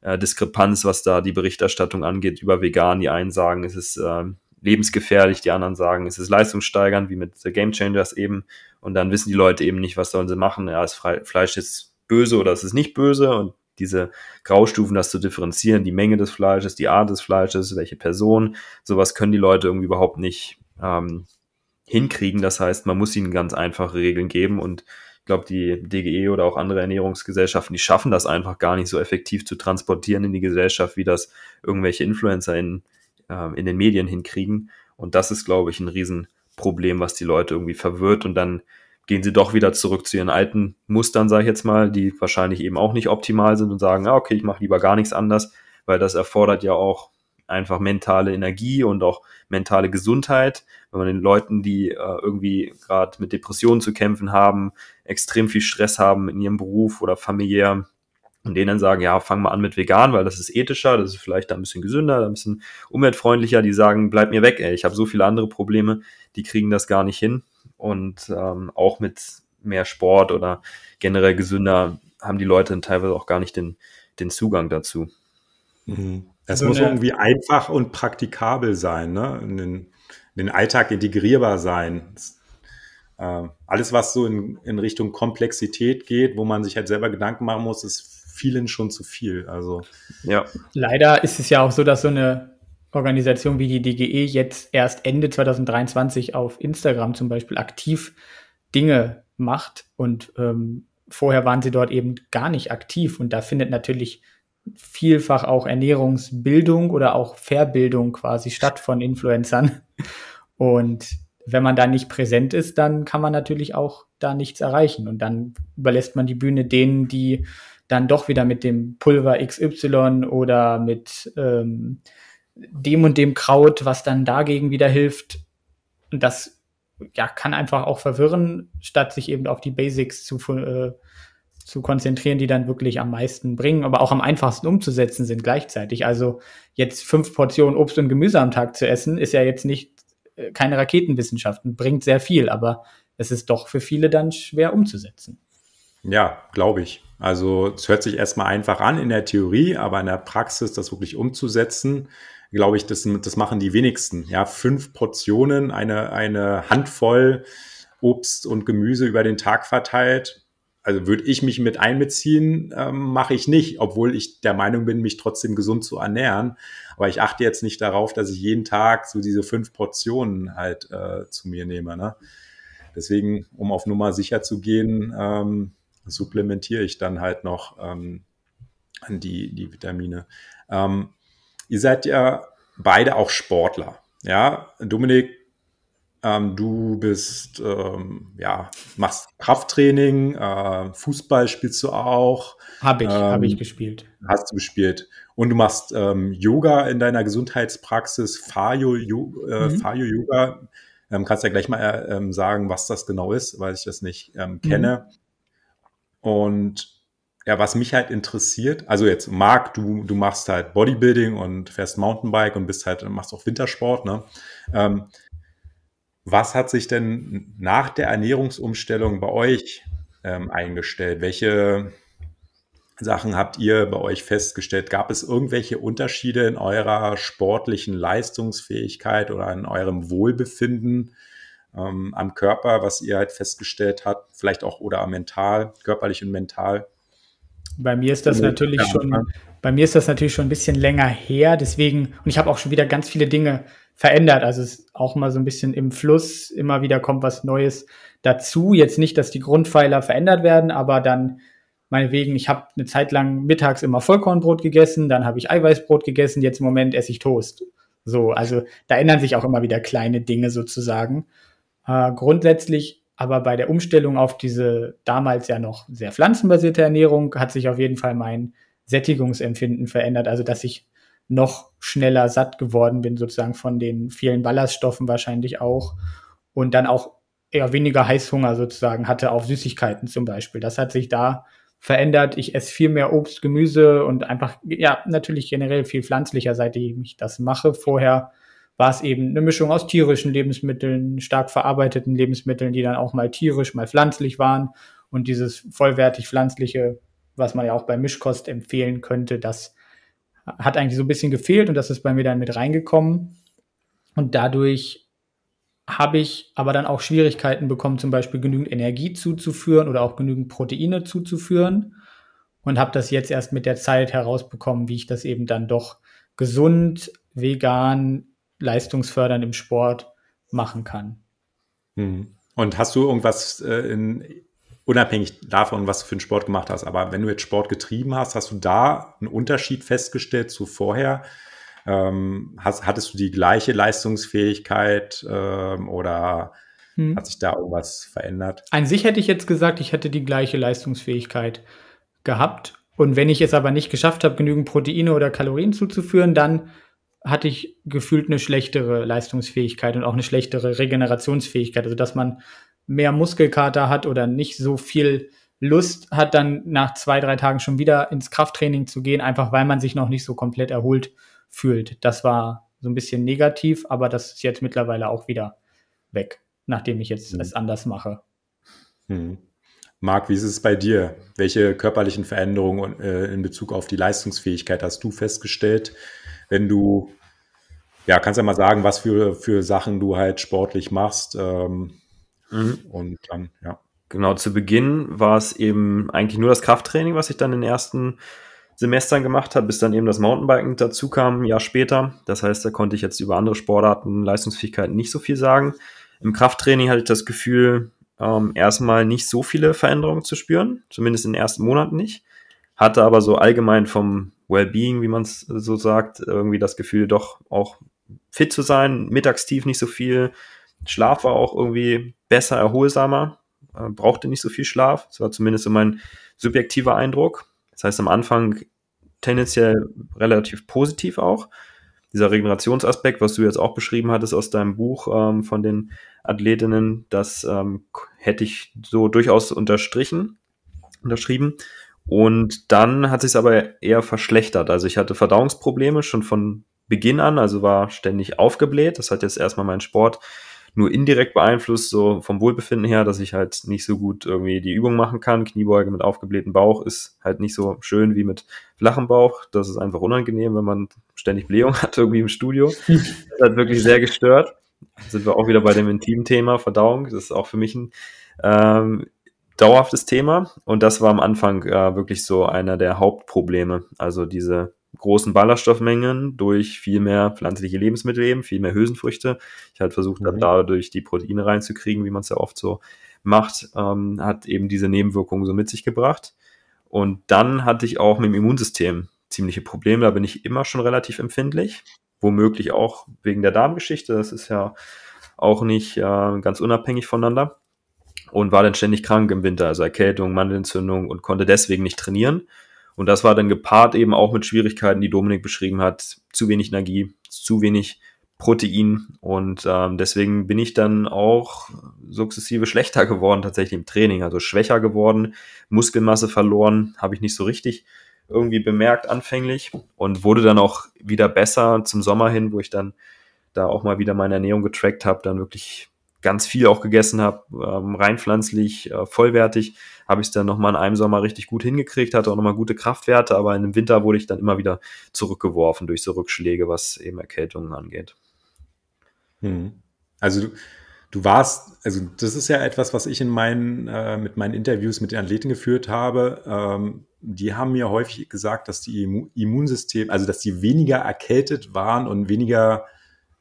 D: äh, Diskrepanz, was da die Berichterstattung angeht über vegan. Die einen sagen, es ist äh, lebensgefährlich, die anderen sagen, es ist leistungssteigernd, wie mit The Game Changers eben. Und dann wissen die Leute eben nicht, was sollen sie machen. Ja, das Fleisch ist böse oder es ist nicht böse. Und diese Graustufen, das zu differenzieren, die Menge des Fleisches, die Art des Fleisches, welche Person, sowas können die Leute irgendwie überhaupt nicht ähm, hinkriegen. Das heißt, man muss ihnen ganz einfache Regeln geben und ich glaube, die DGE oder auch andere Ernährungsgesellschaften, die schaffen das einfach gar nicht so effektiv zu transportieren in die Gesellschaft, wie das irgendwelche Influencer in, äh, in den Medien hinkriegen. Und das ist, glaube ich, ein riesen Problem, was die Leute irgendwie verwirrt und dann gehen sie doch wieder zurück zu ihren alten Mustern, sage ich jetzt mal, die wahrscheinlich eben auch nicht optimal sind und sagen, ah, okay, ich mache lieber gar nichts anders, weil das erfordert ja auch einfach mentale Energie und auch mentale Gesundheit. Wenn man den Leuten, die äh, irgendwie gerade mit Depressionen zu kämpfen haben, extrem viel Stress haben in ihrem Beruf oder familiär, und denen dann sagen, ja, fang mal an mit vegan, weil das ist ethischer, das ist vielleicht ein bisschen gesünder, ein bisschen umweltfreundlicher. Die sagen, bleib mir weg, ey, ich habe so viele andere Probleme, die kriegen das gar nicht hin. Und ähm, auch mit mehr Sport oder generell gesünder haben die Leute dann teilweise auch gar nicht den, den Zugang dazu.
A: Mhm. Das also muss irgendwie einfach und praktikabel sein, ne? in, den, in den Alltag integrierbar sein. Das, äh, alles, was so in, in Richtung Komplexität geht, wo man sich halt selber Gedanken machen muss, ist vielen schon zu viel. Also
C: ja. Leider ist es ja auch so, dass so eine Organisation wie die DGE jetzt erst Ende 2023 auf Instagram zum Beispiel aktiv Dinge macht und ähm, vorher waren sie dort eben gar nicht aktiv und da findet natürlich vielfach auch Ernährungsbildung oder auch Verbildung quasi statt von Influencern und wenn man da nicht präsent ist, dann kann man natürlich auch da nichts erreichen und dann überlässt man die Bühne denen, die dann doch wieder mit dem Pulver XY oder mit ähm, dem und dem Kraut, was dann dagegen wieder hilft. Und das ja, kann einfach auch verwirren, statt sich eben auf die Basics zu, äh, zu konzentrieren, die dann wirklich am meisten bringen, aber auch am einfachsten umzusetzen sind gleichzeitig. Also jetzt fünf Portionen Obst und Gemüse am Tag zu essen, ist ja jetzt nicht äh, keine Raketenwissenschaften, bringt sehr viel, aber es ist doch für viele dann schwer umzusetzen.
A: Ja, glaube ich. Also es hört sich erstmal einfach an in der Theorie, aber in der Praxis das wirklich umzusetzen, glaube ich, das, das machen die wenigsten. Ja, fünf Portionen, eine, eine Handvoll Obst und Gemüse über den Tag verteilt. Also würde ich mich mit einbeziehen, ähm, mache ich nicht, obwohl ich der Meinung bin, mich trotzdem gesund zu ernähren. Aber ich achte jetzt nicht darauf, dass ich jeden Tag so diese fünf Portionen halt äh, zu mir nehme. Ne? Deswegen, um auf Nummer sicher zu gehen, ähm, supplementiere ich dann halt noch ähm, die, die Vitamine. Ähm, ihr seid ja beide auch Sportler. Ja, Dominik, ähm, du bist, ähm, ja, machst Krafttraining, äh, Fußball spielst du auch.
C: Habe ich, ähm, habe ich gespielt.
A: Hast du gespielt. Und du machst ähm, Yoga in deiner Gesundheitspraxis, Fayo, äh, mhm. Fayo Yoga. Ähm, kannst ja gleich mal äh, ähm, sagen, was das genau ist, weil ich das nicht kenne. Mhm. Und ja, was mich halt interessiert, also jetzt Marc, du, du machst halt Bodybuilding und fährst Mountainbike und bist halt, machst auch Wintersport, ne? Ähm, was hat sich denn nach der Ernährungsumstellung bei euch ähm, eingestellt? Welche Sachen habt ihr bei euch festgestellt? Gab es irgendwelche Unterschiede in eurer sportlichen Leistungsfähigkeit oder in eurem Wohlbefinden ähm, am Körper, was ihr halt festgestellt habt? Vielleicht auch oder mental, körperlich und mental?
C: Bei mir ist das natürlich schon, bei mir ist das natürlich schon ein bisschen länger her, deswegen, und ich habe auch schon wieder ganz viele Dinge verändert. Also es ist auch mal so ein bisschen im Fluss, immer wieder kommt was Neues dazu. Jetzt nicht, dass die Grundpfeiler verändert werden, aber dann meinetwegen, ich habe eine Zeit lang mittags immer Vollkornbrot gegessen, dann habe ich Eiweißbrot gegessen, jetzt im Moment esse ich Toast. So, also da ändern sich auch immer wieder kleine Dinge sozusagen. Äh, grundsätzlich aber bei der Umstellung auf diese damals ja noch sehr pflanzenbasierte Ernährung hat sich auf jeden Fall mein Sättigungsempfinden verändert. Also, dass ich noch schneller satt geworden bin, sozusagen von den vielen Ballaststoffen wahrscheinlich auch. Und dann auch eher weniger Heißhunger sozusagen hatte auf Süßigkeiten zum Beispiel. Das hat sich da verändert. Ich esse viel mehr Obst, Gemüse und einfach, ja, natürlich generell viel pflanzlicher, seitdem ich das mache. Vorher war es eben eine Mischung aus tierischen Lebensmitteln, stark verarbeiteten Lebensmitteln, die dann auch mal tierisch, mal pflanzlich waren. Und dieses vollwertig pflanzliche, was man ja auch bei Mischkost empfehlen könnte, das hat eigentlich so ein bisschen gefehlt und das ist bei mir dann mit reingekommen. Und dadurch habe ich aber dann auch Schwierigkeiten bekommen, zum Beispiel genügend Energie zuzuführen oder auch genügend Proteine zuzuführen. Und habe das jetzt erst mit der Zeit herausbekommen, wie ich das eben dann doch gesund, vegan, leistungsfördernd im Sport machen kann.
A: Hm. Und hast du irgendwas äh, in, unabhängig davon, was du für einen Sport gemacht hast, aber wenn du jetzt Sport getrieben hast, hast du da einen Unterschied festgestellt zu vorher? Ähm, hast, hattest du die gleiche Leistungsfähigkeit ähm, oder hm. hat sich da irgendwas verändert?
C: An sich hätte ich jetzt gesagt, ich hätte die gleiche Leistungsfähigkeit gehabt. Und wenn ich es aber nicht geschafft habe, genügend Proteine oder Kalorien zuzuführen, dann hatte ich gefühlt eine schlechtere Leistungsfähigkeit und auch eine schlechtere Regenerationsfähigkeit. Also dass man mehr Muskelkater hat oder nicht so viel Lust hat, dann nach zwei, drei Tagen schon wieder ins Krafttraining zu gehen, einfach weil man sich noch nicht so komplett erholt fühlt. Das war so ein bisschen negativ, aber das ist jetzt mittlerweile auch wieder weg, nachdem ich jetzt mhm. es anders mache.
A: Mhm. Marc, wie ist es bei dir? Welche körperlichen Veränderungen äh, in Bezug auf die Leistungsfähigkeit hast du festgestellt? Wenn du, ja, kannst ja mal sagen, was für, für Sachen du halt sportlich machst. Ähm, mhm. Und dann, ja.
D: Genau, zu Beginn war es eben eigentlich nur das Krafttraining, was ich dann in den ersten Semestern gemacht habe, bis dann eben das Mountainbiken dazu kam, ein Jahr später. Das heißt, da konnte ich jetzt über andere Sportarten, Leistungsfähigkeiten nicht so viel sagen. Im Krafttraining hatte ich das Gefühl, ähm, erstmal nicht so viele Veränderungen zu spüren, zumindest in den ersten Monaten nicht. Hatte aber so allgemein vom Wellbeing, wie man es so sagt, irgendwie das Gefühl, doch auch fit zu sein, mittagstief nicht so viel. Schlaf war auch irgendwie besser, erholsamer, äh, brauchte nicht so viel Schlaf. Das war zumindest so mein subjektiver Eindruck. Das heißt, am Anfang tendenziell relativ positiv auch. Dieser Regenerationsaspekt, was du jetzt auch beschrieben hattest aus deinem Buch ähm, von den Athletinnen, das ähm, hätte ich so durchaus unterstrichen, unterschrieben. Und dann hat sich es aber eher verschlechtert. Also ich hatte Verdauungsprobleme schon von Beginn an, also war ständig aufgebläht. Das hat jetzt erstmal meinen Sport nur indirekt beeinflusst, so vom Wohlbefinden her, dass ich halt nicht so gut irgendwie die Übung machen kann. Kniebeuge mit aufgeblähtem Bauch ist halt nicht so schön wie mit flachem Bauch. Das ist einfach unangenehm, wenn man ständig Blähung hat irgendwie im Studio. Das hat wirklich sehr gestört. sind wir auch wieder bei dem intimen Thema Verdauung. Das ist auch für mich ein ähm, dauerhaftes Thema. Und das war am Anfang äh, wirklich so einer der Hauptprobleme. Also diese großen Ballaststoffmengen durch viel mehr pflanzliche Lebensmittel eben, viel mehr Hülsenfrüchte. Ich halt versucht habe, mhm. dadurch die Proteine reinzukriegen, wie man es ja oft so macht, ähm, hat eben diese Nebenwirkungen so mit sich gebracht. Und dann hatte ich auch mit dem Immunsystem ziemliche Probleme. Da bin ich immer schon relativ empfindlich. Womöglich auch wegen der Darmgeschichte. Das ist ja auch nicht äh, ganz unabhängig voneinander. Und war dann ständig krank im Winter, also Erkältung, Mandelentzündung und konnte deswegen nicht trainieren. Und das war dann gepaart eben auch mit Schwierigkeiten, die Dominik beschrieben hat. Zu wenig Energie, zu wenig Protein. Und ähm, deswegen bin ich dann auch sukzessive schlechter geworden, tatsächlich im Training. Also schwächer geworden, Muskelmasse verloren, habe ich nicht so richtig irgendwie bemerkt anfänglich und wurde dann auch wieder besser zum Sommer hin, wo ich dann da auch mal wieder meine Ernährung getrackt habe, dann wirklich ganz viel auch gegessen habe, ähm, rein pflanzlich, äh, vollwertig, habe ich es dann nochmal in einem Sommer richtig gut hingekriegt, hatte auch nochmal gute Kraftwerte, aber in dem Winter wurde ich dann immer wieder zurückgeworfen durch so Rückschläge, was eben Erkältungen angeht.
A: Hm. Also du, du, warst, also das ist ja etwas, was ich in meinen, äh, mit meinen Interviews mit den Athleten geführt habe. Ähm, die haben mir häufig gesagt, dass die Immunsystem, also dass die weniger erkältet waren und weniger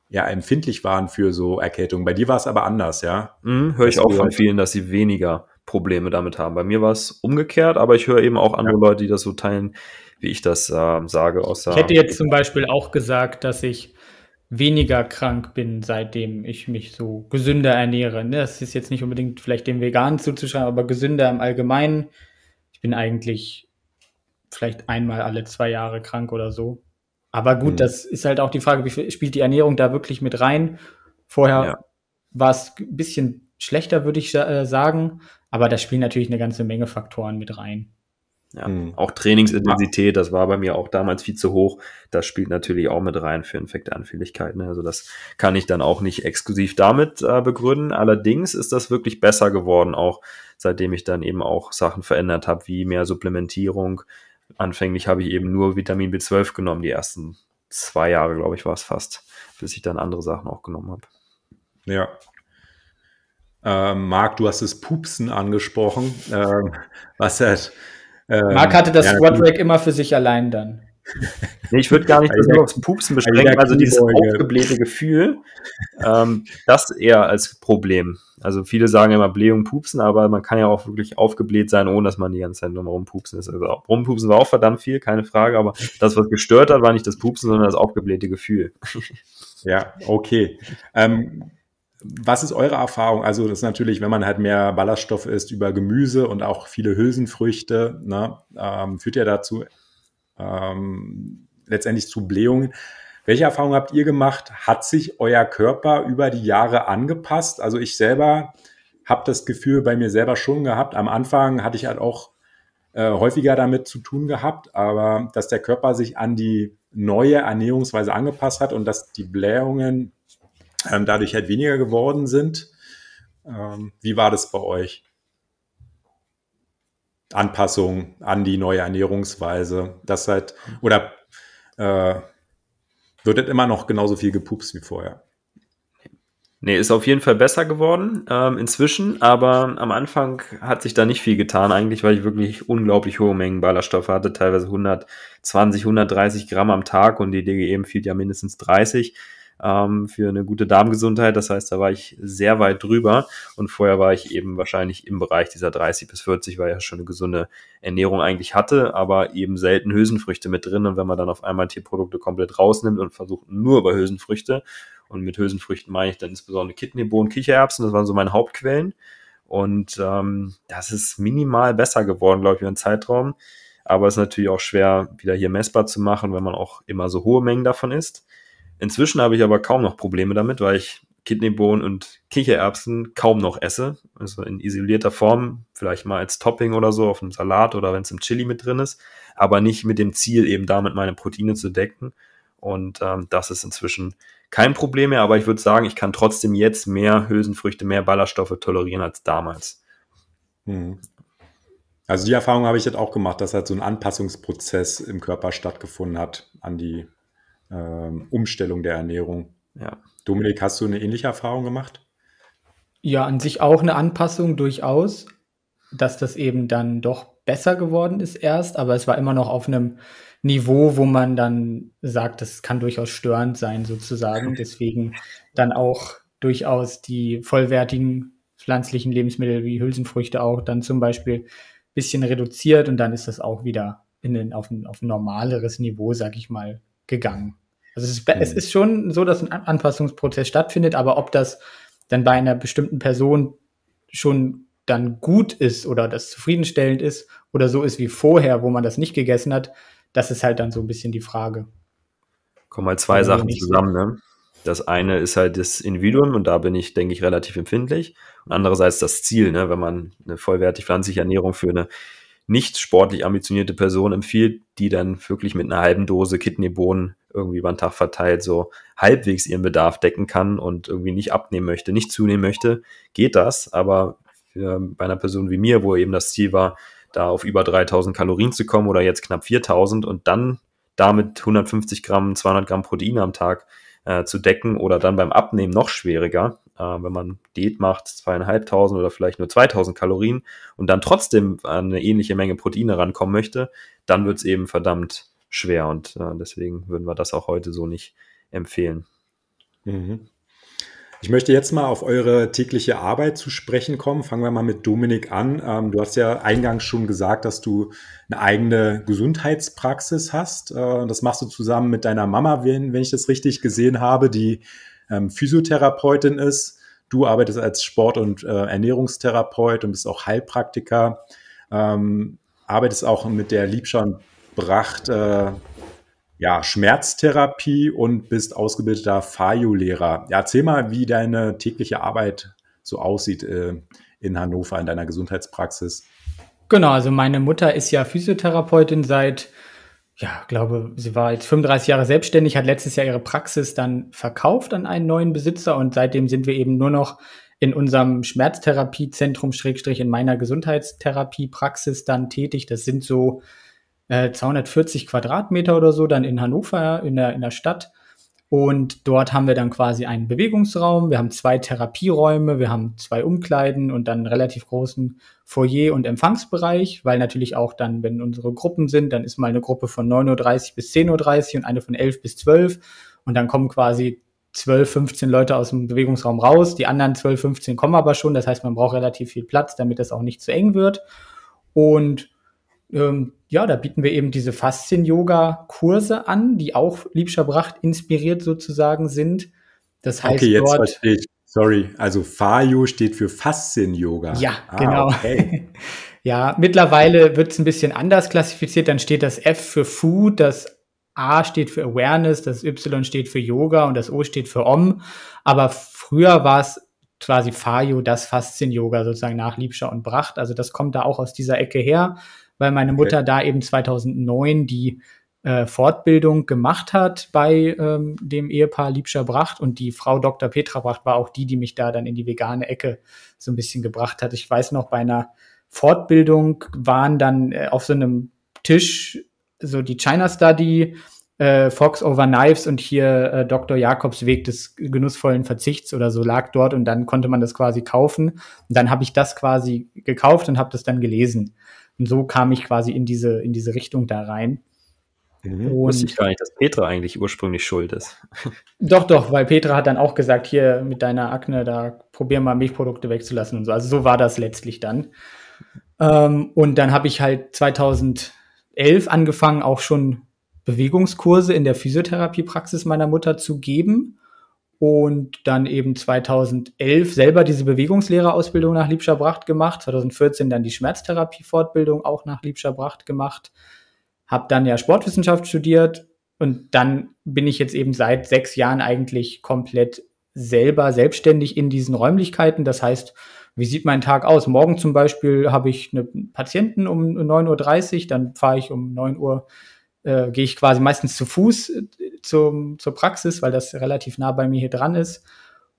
A: ja empfindlich waren für so Erkältungen. Bei dir war es aber anders, ja?
D: Mhm, höre ich auch von vielen, dass sie weniger Probleme damit haben. Bei mir war es umgekehrt, aber ich höre eben auch andere ja. Leute, die das so teilen, wie ich das äh, sage.
C: Aus ich hätte jetzt zum Beispiel auch gesagt, dass ich weniger krank bin, seitdem ich mich so gesünder ernähre. Ne, das ist jetzt nicht unbedingt vielleicht dem Veganen zuzuschreiben, aber gesünder im Allgemeinen. Ich bin eigentlich vielleicht einmal alle zwei Jahre krank oder so. Aber gut, mhm. das ist halt auch die Frage, wie viel spielt die Ernährung da wirklich mit rein? Vorher ja. war es ein bisschen schlechter, würde ich äh, sagen, aber da spielen natürlich eine ganze Menge Faktoren mit rein.
D: Ja, mhm. auch Trainingsintensität, das war bei mir auch damals viel zu hoch. Das spielt natürlich auch mit rein für Infektanfälligkeiten. Also das kann ich dann auch nicht exklusiv damit äh, begründen. Allerdings ist das wirklich besser geworden, auch seitdem ich dann eben auch Sachen verändert habe, wie mehr Supplementierung, anfänglich habe ich eben nur Vitamin B12 genommen, die ersten zwei Jahre, glaube ich, war es fast, bis ich dann andere Sachen auch genommen habe.
A: Ja. Ähm, Marc, du hast das Pupsen angesprochen. Ähm, was hat.
C: Ähm, Marc hatte das ja, Rack immer für sich allein dann.
D: Nee, ich würde gar nicht das nur aufs Pupsen beschränken, also dieses aufgeblähte Gefühl, ähm, das eher als Problem. Also viele sagen immer Blähung, Pupsen, aber man kann ja auch wirklich aufgebläht sein, ohne dass man die ganze Zeit nur rumpupsen ist. Also rumpupsen war auch verdammt viel, keine Frage, aber das, was gestört hat, war nicht das Pupsen, sondern das aufgeblähte Gefühl.
A: Ja, okay. Ähm, was ist eure Erfahrung? Also das ist natürlich, wenn man halt mehr Ballaststoff isst über Gemüse und auch viele Hülsenfrüchte, ne, ähm, führt ja dazu ähm, letztendlich zu Blähungen. Welche Erfahrungen habt ihr gemacht? Hat sich euer Körper über die Jahre angepasst? Also ich selber habe das Gefühl bei mir selber schon gehabt. Am Anfang hatte ich halt auch äh, häufiger damit zu tun gehabt, aber dass der Körper sich an die neue Ernährungsweise angepasst hat und dass die Blähungen ähm, dadurch halt weniger geworden sind. Ähm, wie war das bei euch? Anpassung an die neue Ernährungsweise, das halt, oder äh, wird es immer noch genauso viel gepupst wie vorher?
D: Nee, ist auf jeden Fall besser geworden ähm, inzwischen, aber am Anfang hat sich da nicht viel getan eigentlich, weil ich wirklich unglaublich hohe Mengen Ballaststoffe hatte, teilweise 120, 130 Gramm am Tag und die DGE empfiehlt ja mindestens 30 ähm, für eine gute Darmgesundheit. Das heißt, da war ich sehr weit drüber und vorher war ich eben wahrscheinlich im Bereich dieser 30 bis 40, weil ich ja schon eine gesunde Ernährung eigentlich hatte, aber eben selten Hülsenfrüchte mit drin. Und wenn man dann auf einmal Tierprodukte komplett rausnimmt und versucht nur über Hülsenfrüchte, und mit Hülsenfrüchten meine ich dann insbesondere Kidneybohnen, Kichererbsen, das waren so meine Hauptquellen. Und ähm, das ist minimal besser geworden, glaube ich, über den Zeitraum. Aber es ist natürlich auch schwer, wieder hier messbar zu machen, wenn man auch immer so hohe Mengen davon isst. Inzwischen habe ich aber kaum noch Probleme damit, weil ich Kidneybohnen und Kichererbsen kaum noch esse. Also in isolierter Form, vielleicht mal als Topping oder so auf einem Salat oder wenn es im Chili mit drin ist, aber nicht mit dem Ziel, eben damit meine Proteine zu decken. Und ähm, das ist inzwischen kein Problem mehr, aber ich würde sagen, ich kann trotzdem jetzt mehr Hülsenfrüchte, mehr Ballaststoffe tolerieren als damals.
A: Hm. Also die Erfahrung habe ich jetzt auch gemacht, dass halt so ein Anpassungsprozess im Körper stattgefunden hat an die ähm, Umstellung der Ernährung. Ja. Dominik, hast du eine ähnliche Erfahrung gemacht?
C: Ja, an sich auch eine Anpassung durchaus, dass das eben dann doch besser geworden ist erst, aber es war immer noch auf einem Niveau, wo man dann sagt, das kann durchaus störend sein sozusagen. Deswegen dann auch durchaus die vollwertigen pflanzlichen Lebensmittel wie Hülsenfrüchte auch dann zum Beispiel bisschen reduziert und dann ist das auch wieder in den, auf, ein, auf ein normaleres Niveau, sag ich mal, gegangen. Also es ist, mhm. es ist schon so, dass ein Anpassungsprozess stattfindet, aber ob das dann bei einer bestimmten Person schon dann gut ist oder das zufriedenstellend ist oder so ist wie vorher, wo man das nicht gegessen hat, das ist halt dann so ein bisschen die Frage.
D: Kommen halt zwei Sachen zusammen, ne? Das eine ist halt das Individuum und da bin ich, denke ich, relativ empfindlich. Und andererseits das Ziel, ne? wenn man eine vollwertig pflanzliche Ernährung für eine nicht sportlich ambitionierte Person empfiehlt, die dann wirklich mit einer halben Dose Kidneybohnen irgendwie über den Tag verteilt so halbwegs ihren Bedarf decken kann und irgendwie nicht abnehmen möchte, nicht zunehmen möchte, geht das. Aber für, bei einer Person wie mir, wo eben das Ziel war, da auf über 3000 Kalorien zu kommen oder jetzt knapp 4000 und dann damit 150 Gramm, 200 Gramm Proteine am Tag äh, zu decken oder dann beim Abnehmen noch schwieriger, wenn man Diät macht, zweieinhalbtausend oder vielleicht nur 2000 Kalorien und dann trotzdem an eine ähnliche Menge Proteine rankommen möchte, dann wird es eben verdammt schwer und äh, deswegen würden wir das auch heute so nicht empfehlen.
A: Mhm. Ich möchte jetzt mal auf eure tägliche Arbeit zu sprechen kommen. Fangen wir mal mit Dominik an. Ähm, du hast ja eingangs schon gesagt, dass du eine eigene Gesundheitspraxis hast. Äh, das machst du zusammen mit deiner Mama, wenn ich das richtig gesehen habe, die ähm, Physiotherapeutin ist. Du arbeitest als Sport- und äh, Ernährungstherapeut und bist auch Heilpraktiker. Ähm, arbeitest auch mit der Liebscher und Bracht äh, ja, Schmerztherapie und bist ausgebildeter Fayu-Lehrer. Ja, erzähl mal, wie deine tägliche Arbeit so aussieht äh, in Hannover in deiner Gesundheitspraxis.
C: Genau, also meine Mutter ist ja Physiotherapeutin seit, ja, glaube, sie war jetzt 35 Jahre selbstständig, hat letztes Jahr ihre Praxis dann verkauft an einen neuen Besitzer und seitdem sind wir eben nur noch in unserem Schmerztherapiezentrum Schrägstrich in meiner Gesundheitstherapiepraxis dann tätig. Das sind so 240 äh, Quadratmeter oder so, dann in Hannover, in der, in der Stadt. Und dort haben wir dann quasi einen Bewegungsraum. Wir haben zwei Therapieräume, wir haben zwei Umkleiden und dann einen relativ großen Foyer- und Empfangsbereich, weil natürlich auch dann, wenn unsere Gruppen sind, dann ist mal eine Gruppe von 9.30 Uhr bis 10.30 Uhr und eine von 11 bis 12. Und dann kommen quasi 12, 15 Leute aus dem Bewegungsraum raus. Die anderen 12, 15 kommen aber schon. Das heißt, man braucht relativ viel Platz, damit das auch nicht zu eng wird. Und ähm, ja, da bieten wir eben diese Faszien-Yoga-Kurse an, die auch Liebscher Bracht inspiriert sozusagen sind. Das heißt
A: okay, jetzt dort, verstehe ich. Sorry, also Fayo steht für Faszien-Yoga.
C: Ja, ah, genau. Okay. ja, mittlerweile wird es ein bisschen anders klassifiziert. Dann steht das F für Food, das A steht für Awareness, das Y steht für Yoga und das O steht für Om. Aber früher war es quasi Fayo, das Faszien-Yoga sozusagen nach Liebscher und Bracht. Also das kommt da auch aus dieser Ecke her weil meine Mutter okay. da eben 2009 die äh, Fortbildung gemacht hat bei ähm, dem Ehepaar Liebscher Bracht und die Frau Dr. Petra Bracht war auch die, die mich da dann in die vegane Ecke so ein bisschen gebracht hat. Ich weiß noch, bei einer Fortbildung waren dann äh, auf so einem Tisch so die China Study, äh, Fox over Knives und hier äh, Dr. Jakobs Weg des genussvollen Verzichts oder so lag dort und dann konnte man das quasi kaufen. Und dann habe ich das quasi gekauft und habe das dann gelesen. Und so kam ich quasi in diese, in diese Richtung da rein.
D: Mhm. Und Wusste ich gar nicht, dass Petra eigentlich ursprünglich schuld ist.
C: Doch, doch, weil Petra hat dann auch gesagt, hier mit deiner Akne, da probier mal Milchprodukte wegzulassen und so. Also so war das letztlich dann. Ähm, und dann habe ich halt 2011 angefangen, auch schon Bewegungskurse in der Physiotherapiepraxis meiner Mutter zu geben und dann eben 2011 selber diese Bewegungslehrerausbildung nach Liebscher Bracht gemacht, 2014 dann die Schmerztherapie-Fortbildung auch nach Liebscher Bracht gemacht, habe dann ja Sportwissenschaft studiert und dann bin ich jetzt eben seit sechs Jahren eigentlich komplett selber selbstständig in diesen Räumlichkeiten. Das heißt, wie sieht mein Tag aus? Morgen zum Beispiel habe ich einen Patienten um 9.30 Uhr, dann fahre ich um 9 Uhr, äh, gehe ich quasi meistens zu Fuß zum, zur Praxis, weil das relativ nah bei mir hier dran ist,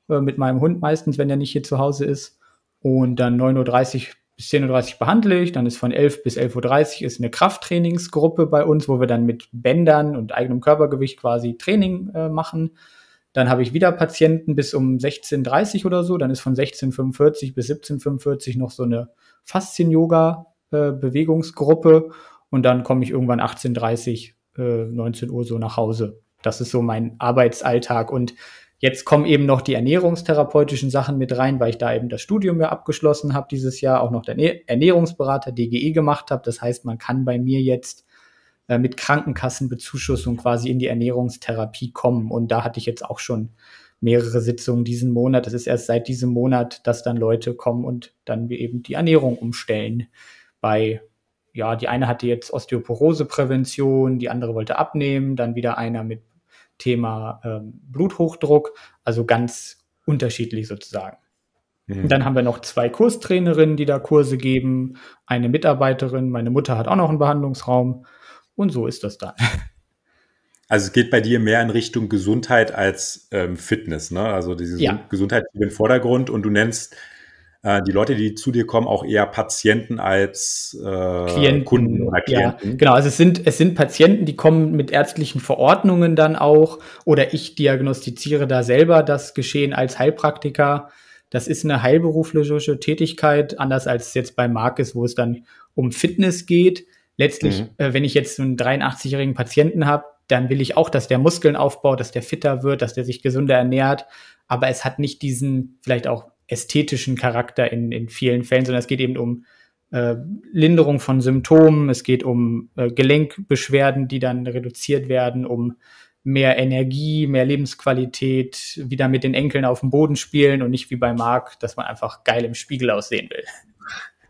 C: äh, mit meinem Hund meistens, wenn er nicht hier zu Hause ist. Und dann 9.30 Uhr bis 10.30 Uhr behandle ich, dann ist von 11 bis 11.30 Uhr ist eine Krafttrainingsgruppe bei uns, wo wir dann mit Bändern und eigenem Körpergewicht quasi Training äh, machen. Dann habe ich wieder Patienten bis um 16.30 Uhr oder so. Dann ist von 16.45 bis 17.45 noch so eine Faszien-Yoga-Bewegungsgruppe. Und dann komme ich irgendwann 18.30 äh, 19 Uhr so nach Hause. Das ist so mein Arbeitsalltag. Und jetzt kommen eben noch die ernährungstherapeutischen Sachen mit rein, weil ich da eben das Studium ja abgeschlossen habe dieses Jahr, auch noch der Ernährungsberater DGE gemacht habe. Das heißt, man kann bei mir jetzt äh, mit Krankenkassenbezuschussung quasi in die Ernährungstherapie kommen. Und da hatte ich jetzt auch schon mehrere Sitzungen diesen Monat. Es ist erst seit diesem Monat, dass dann Leute kommen und dann wir eben die Ernährung umstellen. Bei, ja, die eine hatte jetzt Osteoporoseprävention, die andere wollte abnehmen, dann wieder einer mit Thema ähm, Bluthochdruck, also ganz unterschiedlich sozusagen. Mhm. Dann haben wir noch zwei Kurstrainerinnen, die da Kurse geben, eine Mitarbeiterin, meine Mutter hat auch noch einen Behandlungsraum und so ist das dann.
A: Also es geht bei dir mehr in Richtung Gesundheit als ähm, Fitness, ne? Also diese ja. Gesundheit im Vordergrund und du nennst äh, die Leute, die zu dir kommen, auch eher Patienten als äh, Klienten, Kunden oder
C: Klienten. Ja, genau, also es sind, es sind Patienten, die kommen mit ärztlichen Verordnungen dann auch oder ich diagnostiziere da selber das Geschehen als Heilpraktiker. Das ist eine heilberufliche Tätigkeit, anders als jetzt bei Marc ist, wo es dann um Fitness geht letztlich, mhm. äh, wenn ich jetzt einen 83-jährigen Patienten habe, dann will ich auch, dass der Muskeln aufbaut, dass der fitter wird, dass der sich gesünder ernährt. Aber es hat nicht diesen vielleicht auch ästhetischen Charakter in, in vielen Fällen, sondern es geht eben um äh, Linderung von Symptomen, es geht um äh, Gelenkbeschwerden, die dann reduziert werden, um mehr Energie, mehr Lebensqualität, wieder mit den Enkeln auf dem Boden spielen und nicht wie bei Marc, dass man einfach geil im Spiegel aussehen will.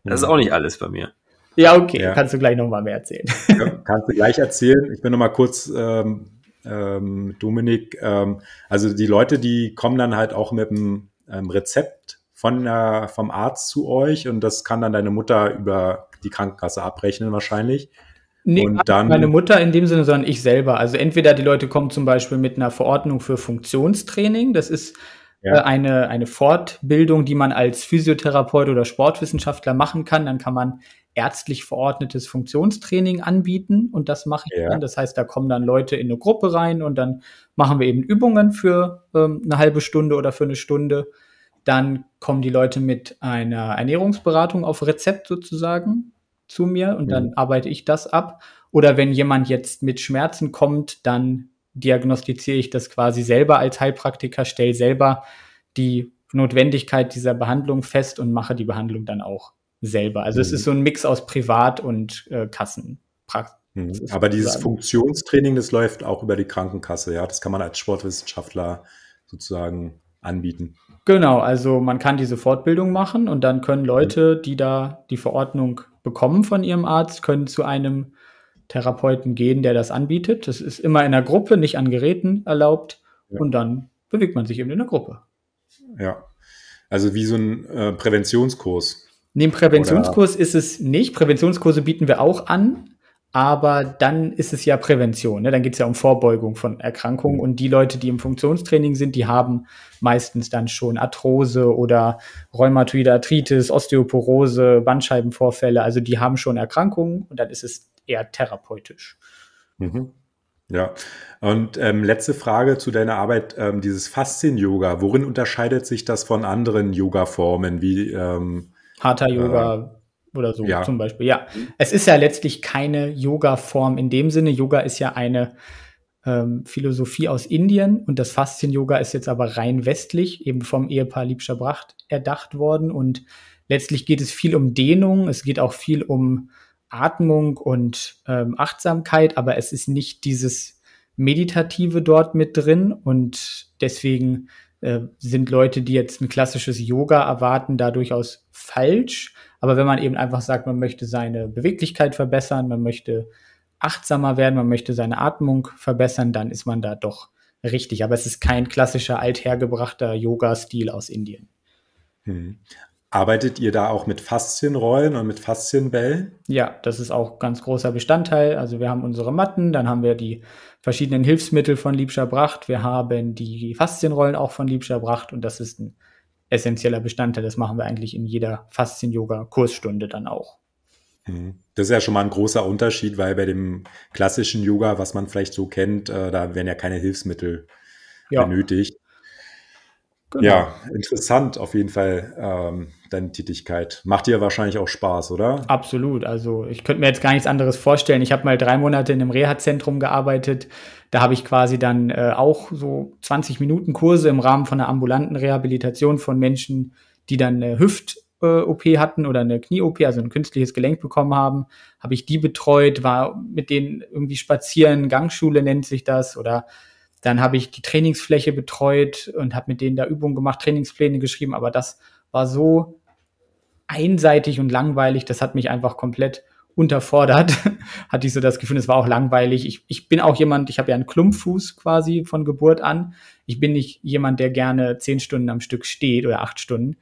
D: Das ist auch nicht alles bei mir.
C: Ja, okay, ja. kannst du gleich nochmal mehr erzählen.
A: Ja, kannst du gleich erzählen. Ich bin nochmal kurz, ähm, ähm, Dominik, ähm, also die Leute, die kommen dann halt auch mit einem ähm, Rezept von der, vom Arzt zu euch und das kann dann deine Mutter über die Krankenkasse abrechnen wahrscheinlich.
C: Nee, und dann, meine Mutter in dem Sinne, sondern ich selber. Also entweder die Leute kommen zum Beispiel mit einer Verordnung für Funktionstraining, das ist ja. äh, eine, eine Fortbildung, die man als Physiotherapeut oder Sportwissenschaftler machen kann. Dann kann man ärztlich verordnetes Funktionstraining anbieten und das mache ich ja. dann. Das heißt, da kommen dann Leute in eine Gruppe rein und dann machen wir eben Übungen für ähm, eine halbe Stunde oder für eine Stunde. Dann kommen die Leute mit einer Ernährungsberatung auf Rezept sozusagen zu mir und dann mhm. arbeite ich das ab. Oder wenn jemand jetzt mit Schmerzen kommt, dann diagnostiziere ich das quasi selber als Heilpraktiker, stelle selber die Notwendigkeit dieser Behandlung fest und mache die Behandlung dann auch selber. Also mhm. es ist so ein Mix aus Privat- und äh, Kassenpraxis.
A: Mhm. Aber dieses sagen. Funktionstraining, das läuft auch über die Krankenkasse, ja. Das kann man als Sportwissenschaftler sozusagen anbieten.
C: Genau, also man kann diese Fortbildung machen und dann können Leute, die da die Verordnung bekommen von ihrem Arzt, können zu einem Therapeuten gehen, der das anbietet. Das ist immer in der Gruppe, nicht an Geräten erlaubt. Ja. Und dann bewegt man sich eben in der Gruppe.
A: Ja, also wie so ein äh, Präventionskurs.
C: Neben Präventionskurs Oder? ist es nicht. Präventionskurse bieten wir auch an, aber dann ist es ja Prävention. Ne? Dann geht es ja um Vorbeugung von Erkrankungen. Mhm. Und die Leute, die im Funktionstraining sind, die haben meistens dann schon Arthrose oder Rheumatoide Arthritis, Osteoporose, Bandscheibenvorfälle. Also die haben schon Erkrankungen und dann ist es eher therapeutisch.
A: Mhm. Ja, und ähm, letzte Frage zu deiner Arbeit, ähm, dieses Faszien-Yoga, worin unterscheidet sich das von anderen Yoga-Formen wie ähm,
C: Hatha Yoga äh, oder so ja. zum Beispiel. Ja, es ist ja letztlich keine Yoga-Form in dem Sinne. Yoga ist ja eine ähm, Philosophie aus Indien und das Faszien-Yoga ist jetzt aber rein westlich, eben vom Ehepaar Liebscher Bracht erdacht worden. Und letztlich geht es viel um Dehnung, es geht auch viel um Atmung und ähm, Achtsamkeit, aber es ist nicht dieses Meditative dort mit drin und deswegen äh, sind Leute, die jetzt ein klassisches Yoga erwarten, da durchaus falsch. Aber wenn man eben einfach sagt, man möchte seine Beweglichkeit verbessern, man möchte achtsamer werden, man möchte seine Atmung verbessern, dann ist man da doch richtig. Aber es ist kein klassischer althergebrachter Yoga-Stil aus Indien.
A: Hm. Arbeitet ihr da auch mit Faszienrollen und mit Faszienbällen?
C: Ja, das ist auch ganz großer Bestandteil. Also wir haben unsere Matten, dann haben wir die verschiedenen Hilfsmittel von Liebscher Bracht, wir haben die Faszienrollen auch von Liebscher Bracht und das ist ein essentieller Bestandteil. Das machen wir eigentlich in jeder Faszien-Yoga-Kurstunde dann auch.
A: Mhm. Das ist ja schon mal ein großer Unterschied, weil bei dem klassischen Yoga, was man vielleicht so kennt, äh, da werden ja keine Hilfsmittel ja. benötigt. Genau. Ja, interessant auf jeden Fall ähm, deine Tätigkeit. Macht dir wahrscheinlich auch Spaß, oder?
C: Absolut. Also ich könnte mir jetzt gar nichts anderes vorstellen. Ich habe mal drei Monate in einem Reha-Zentrum gearbeitet. Da habe ich quasi dann äh, auch so 20 Minuten Kurse im Rahmen von einer ambulanten Rehabilitation von Menschen, die dann eine Hüft-OP äh, hatten oder eine Knie-OP, also ein künstliches Gelenk bekommen haben, habe ich die betreut, war mit denen irgendwie spazieren, Gangschule nennt sich das oder dann habe ich die Trainingsfläche betreut und habe mit denen da Übungen gemacht, Trainingspläne geschrieben, aber das war so einseitig und langweilig, das hat mich einfach komplett unterfordert. Hatte ich so das Gefühl, es war auch langweilig. Ich, ich bin auch jemand, ich habe ja einen Klumpfuß quasi von Geburt an. Ich bin nicht jemand, der gerne zehn Stunden am Stück steht oder acht Stunden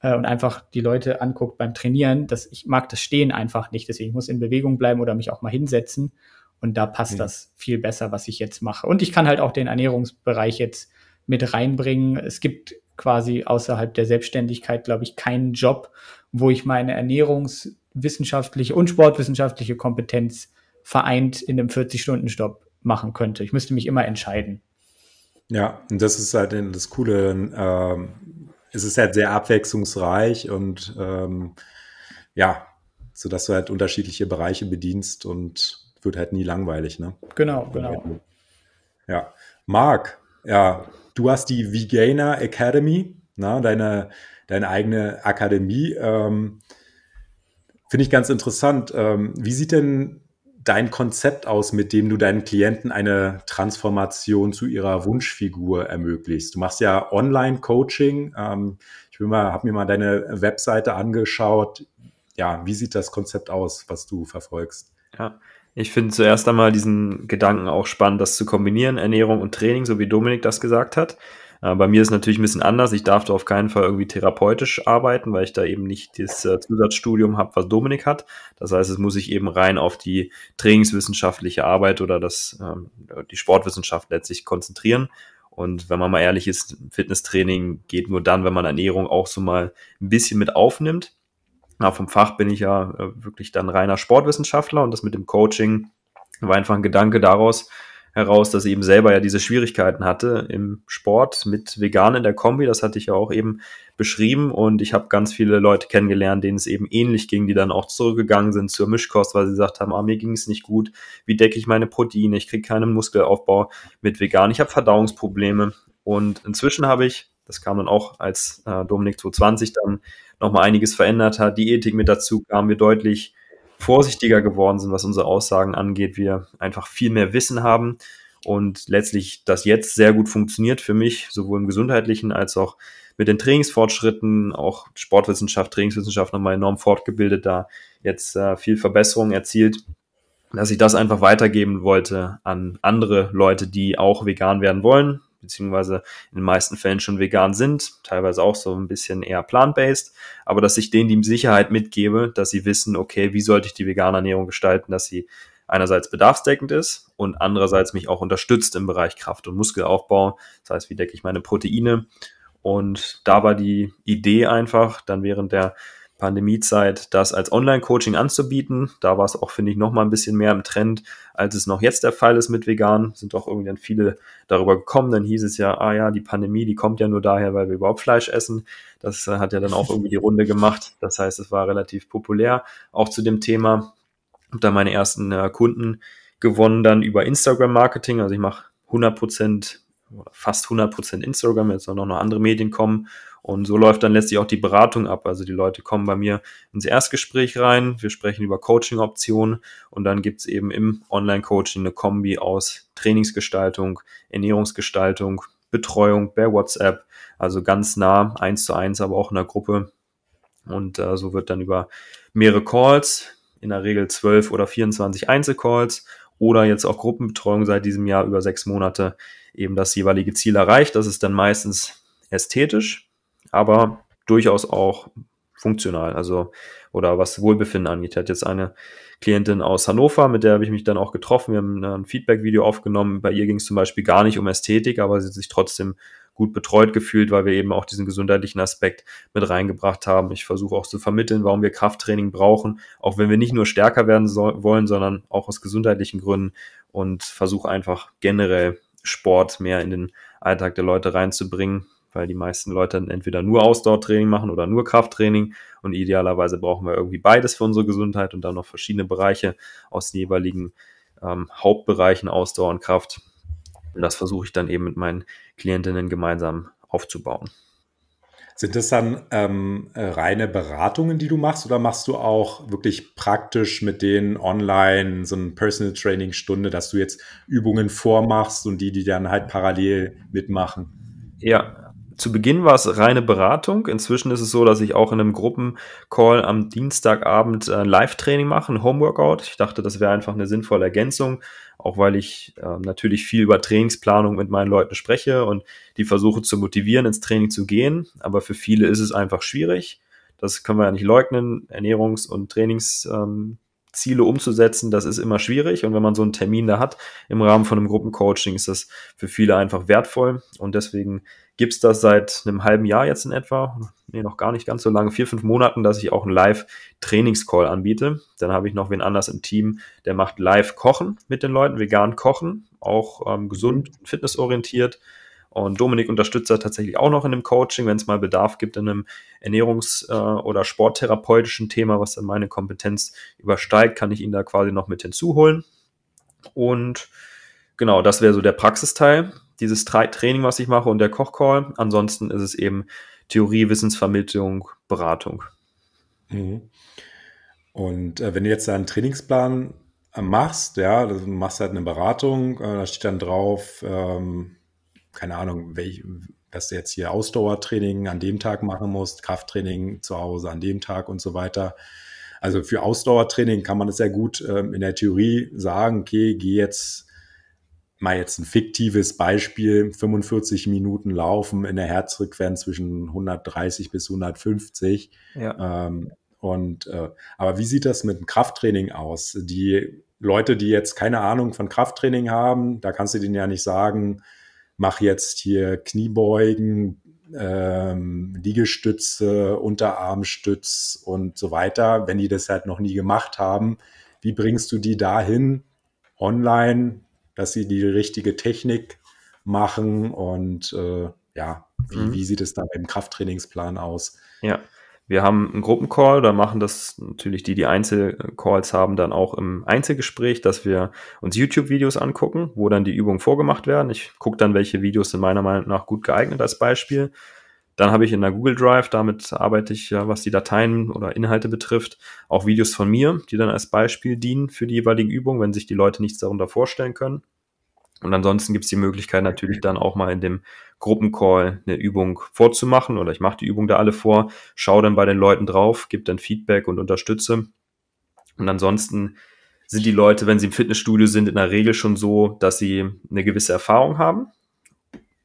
C: äh, und einfach die Leute anguckt beim Trainieren. Das, ich mag das Stehen einfach nicht. Deswegen muss ich in Bewegung bleiben oder mich auch mal hinsetzen. Und da passt mhm. das viel besser, was ich jetzt mache. Und ich kann halt auch den Ernährungsbereich jetzt mit reinbringen. Es gibt quasi außerhalb der Selbstständigkeit, glaube ich, keinen Job, wo ich meine ernährungswissenschaftliche und sportwissenschaftliche Kompetenz vereint in einem 40-Stunden-Stopp machen könnte. Ich müsste mich immer entscheiden.
A: Ja, und das ist halt das Coole. Ähm, es ist halt sehr abwechslungsreich und ähm, ja, so dass du halt unterschiedliche Bereiche bedienst und wird halt nie langweilig, ne?
C: Genau, genau.
A: Ja. Marc, ja, du hast die Vegainer Academy, na, deine, deine eigene Akademie. Ähm, Finde ich ganz interessant. Ähm, wie sieht denn dein Konzept aus, mit dem du deinen Klienten eine Transformation zu ihrer Wunschfigur ermöglicht? Du machst ja Online-Coaching. Ähm, ich habe mir mal deine Webseite angeschaut. Ja, wie sieht das Konzept aus, was du verfolgst?
D: Ja, ich finde zuerst einmal diesen Gedanken auch spannend, das zu kombinieren, Ernährung und Training, so wie Dominik das gesagt hat. Äh, bei mir ist natürlich ein bisschen anders. Ich darf da auf keinen Fall irgendwie therapeutisch arbeiten, weil ich da eben nicht das äh, Zusatzstudium habe, was Dominik hat. Das heißt, es muss sich eben rein auf die trainingswissenschaftliche Arbeit oder das, ähm, die Sportwissenschaft letztlich konzentrieren. Und wenn man mal ehrlich ist, Fitnesstraining geht nur dann, wenn man Ernährung auch so mal ein bisschen mit aufnimmt. Na, vom Fach bin ich ja äh, wirklich dann reiner Sportwissenschaftler und das mit dem Coaching war einfach ein Gedanke daraus heraus, dass ich eben selber ja diese Schwierigkeiten hatte im Sport mit Vegan in der Kombi. Das hatte ich ja auch eben beschrieben und ich habe ganz viele Leute kennengelernt, denen es eben ähnlich ging, die dann auch zurückgegangen sind zur Mischkost, weil sie gesagt haben, ah, mir ging es nicht gut, wie decke ich meine Proteine, ich kriege keinen Muskelaufbau mit Vegan, ich habe Verdauungsprobleme. Und inzwischen habe ich, das kam dann auch als äh, Dominik 220 dann nochmal einiges verändert hat, die Ethik mit dazu kam, wir deutlich vorsichtiger geworden sind, was unsere Aussagen angeht, wir einfach viel mehr Wissen haben und letztlich das jetzt sehr gut funktioniert für mich, sowohl im gesundheitlichen als auch mit den Trainingsfortschritten, auch Sportwissenschaft, Trainingswissenschaft nochmal enorm fortgebildet, da jetzt äh, viel Verbesserung erzielt, dass ich das einfach weitergeben wollte an andere Leute, die auch vegan werden wollen, beziehungsweise in den meisten Fällen schon vegan sind, teilweise auch so ein bisschen eher plant-based, aber dass ich denen die Sicherheit mitgebe, dass sie wissen, okay, wie sollte ich die vegane Ernährung gestalten, dass sie einerseits bedarfsdeckend ist und andererseits mich auch unterstützt im Bereich Kraft- und Muskelaufbau. Das heißt, wie decke ich meine Proteine? Und da war die Idee einfach, dann während der Pandemiezeit das als Online-Coaching anzubieten. Da war es auch, finde ich, noch mal ein bisschen mehr im Trend, als es noch jetzt der Fall ist mit vegan. Sind auch irgendwie dann viele darüber gekommen. Dann hieß es ja, ah ja, die Pandemie, die kommt ja nur daher, weil wir überhaupt Fleisch essen. Das äh, hat ja dann auch irgendwie die Runde gemacht. Das heißt, es war relativ populär. Auch zu dem Thema. Habe da meine ersten äh, Kunden gewonnen dann über Instagram-Marketing. Also ich mache 100 Prozent fast 100% Instagram, jetzt auch noch andere Medien kommen. Und so läuft dann letztlich auch die Beratung ab. Also die Leute kommen bei mir ins Erstgespräch rein, wir sprechen über Coaching-Optionen und dann gibt's eben im Online-Coaching eine Kombi aus Trainingsgestaltung, Ernährungsgestaltung, Betreuung per WhatsApp, also ganz nah, eins zu eins, aber auch in der Gruppe. Und äh, so wird dann über mehrere Calls, in der Regel 12 oder 24 Einzelcalls oder jetzt auch Gruppenbetreuung seit diesem Jahr über sechs Monate eben das jeweilige Ziel erreicht. Das ist dann meistens ästhetisch, aber durchaus auch funktional, also oder was Wohlbefinden angeht. Hat jetzt eine Klientin aus Hannover, mit der habe ich mich dann auch getroffen. Wir haben ein Feedback-Video aufgenommen. Bei ihr ging es zum Beispiel gar nicht um Ästhetik, aber sie hat sich trotzdem gut betreut gefühlt, weil wir eben auch diesen gesundheitlichen Aspekt mit reingebracht haben. Ich versuche auch zu vermitteln, warum wir Krafttraining brauchen, auch wenn wir nicht nur stärker werden so wollen, sondern auch aus gesundheitlichen Gründen und versuche einfach generell Sport mehr in den Alltag der Leute reinzubringen, weil die meisten Leute dann entweder nur Ausdauertraining machen oder nur Krafttraining und idealerweise brauchen wir irgendwie beides für unsere Gesundheit und dann noch verschiedene Bereiche aus den jeweiligen ähm, Hauptbereichen Ausdauer und Kraft. Und das versuche ich dann eben mit meinen Klientinnen gemeinsam aufzubauen.
A: Sind das dann ähm, äh, reine Beratungen, die du machst, oder machst du auch wirklich praktisch mit denen online so ein Personal Training Stunde, dass du jetzt Übungen vormachst und die, die dann halt parallel mitmachen?
D: Ja, zu Beginn war es reine Beratung. Inzwischen ist es so, dass ich auch in einem Gruppencall am Dienstagabend ein Live-Training mache, ein Homeworkout. Ich dachte, das wäre einfach eine sinnvolle Ergänzung, auch weil ich äh, natürlich viel über Trainingsplanung mit meinen Leuten spreche und die versuche zu motivieren, ins Training zu gehen. Aber für viele ist es einfach schwierig. Das können wir ja nicht leugnen. Ernährungs- und Trainings ähm, Ziele umzusetzen, das ist immer schwierig. Und wenn man so einen Termin da hat im Rahmen von einem Gruppencoaching, ist das für viele einfach wertvoll. Und deswegen gibt es das seit einem halben Jahr jetzt in etwa, nee, noch gar nicht ganz so lange, vier, fünf Monaten, dass ich auch einen Live-Trainingscall anbiete. Dann habe ich noch wen anders im Team, der macht Live-Kochen mit den Leuten, vegan kochen, auch ähm, gesund, fitnessorientiert. Und Dominik unterstützt da tatsächlich auch noch in dem Coaching, wenn es mal Bedarf gibt in einem Ernährungs- äh, oder sporttherapeutischen Thema, was dann meine Kompetenz übersteigt, kann ich ihn da quasi noch mit hinzuholen. Und genau, das wäre so der Praxisteil, dieses Training, was ich mache und der Kochcall. Ansonsten ist es eben Theorie, Wissensvermittlung, Beratung.
A: Mhm. Und äh, wenn du jetzt einen Trainingsplan äh, machst, ja, du machst halt eine Beratung, da steht dann drauf, ähm, keine Ahnung, welch, dass du jetzt hier Ausdauertraining an dem Tag machen musst, Krafttraining zu Hause an dem Tag und so weiter. Also für Ausdauertraining kann man es sehr gut ähm, in der Theorie sagen, okay, geh jetzt mal jetzt ein fiktives Beispiel, 45 Minuten laufen in der Herzfrequenz zwischen 130 bis 150. Ja. Ähm, und äh, aber wie sieht das mit dem Krafttraining aus? Die Leute, die jetzt keine Ahnung von Krafttraining haben, da kannst du denen ja nicht sagen, mach jetzt hier Kniebeugen, ähm, Liegestütze, Unterarmstütz und so weiter, wenn die das halt noch nie gemacht haben. Wie bringst du die dahin, online, dass sie die richtige Technik machen und äh, ja, wie, mhm. wie sieht es da im Krafttrainingsplan aus?
D: Ja, wir haben einen Gruppencall, da machen das natürlich die, die Einzelcalls haben, dann auch im Einzelgespräch, dass wir uns YouTube-Videos angucken, wo dann die Übungen vorgemacht werden. Ich gucke dann, welche Videos sind meiner Meinung nach gut geeignet als Beispiel. Dann habe ich in der Google Drive, damit arbeite ich ja, was die Dateien oder Inhalte betrifft, auch Videos von mir, die dann als Beispiel dienen für die jeweiligen Übungen, wenn sich die Leute nichts darunter vorstellen können. Und ansonsten gibt es die Möglichkeit natürlich dann auch mal in dem Gruppencall eine Übung vorzumachen oder ich mache die Übung da alle vor, schaue dann bei den Leuten drauf, gebe dann Feedback und unterstütze. Und ansonsten sind die Leute, wenn sie im Fitnessstudio sind, in der Regel schon so, dass sie eine gewisse Erfahrung haben,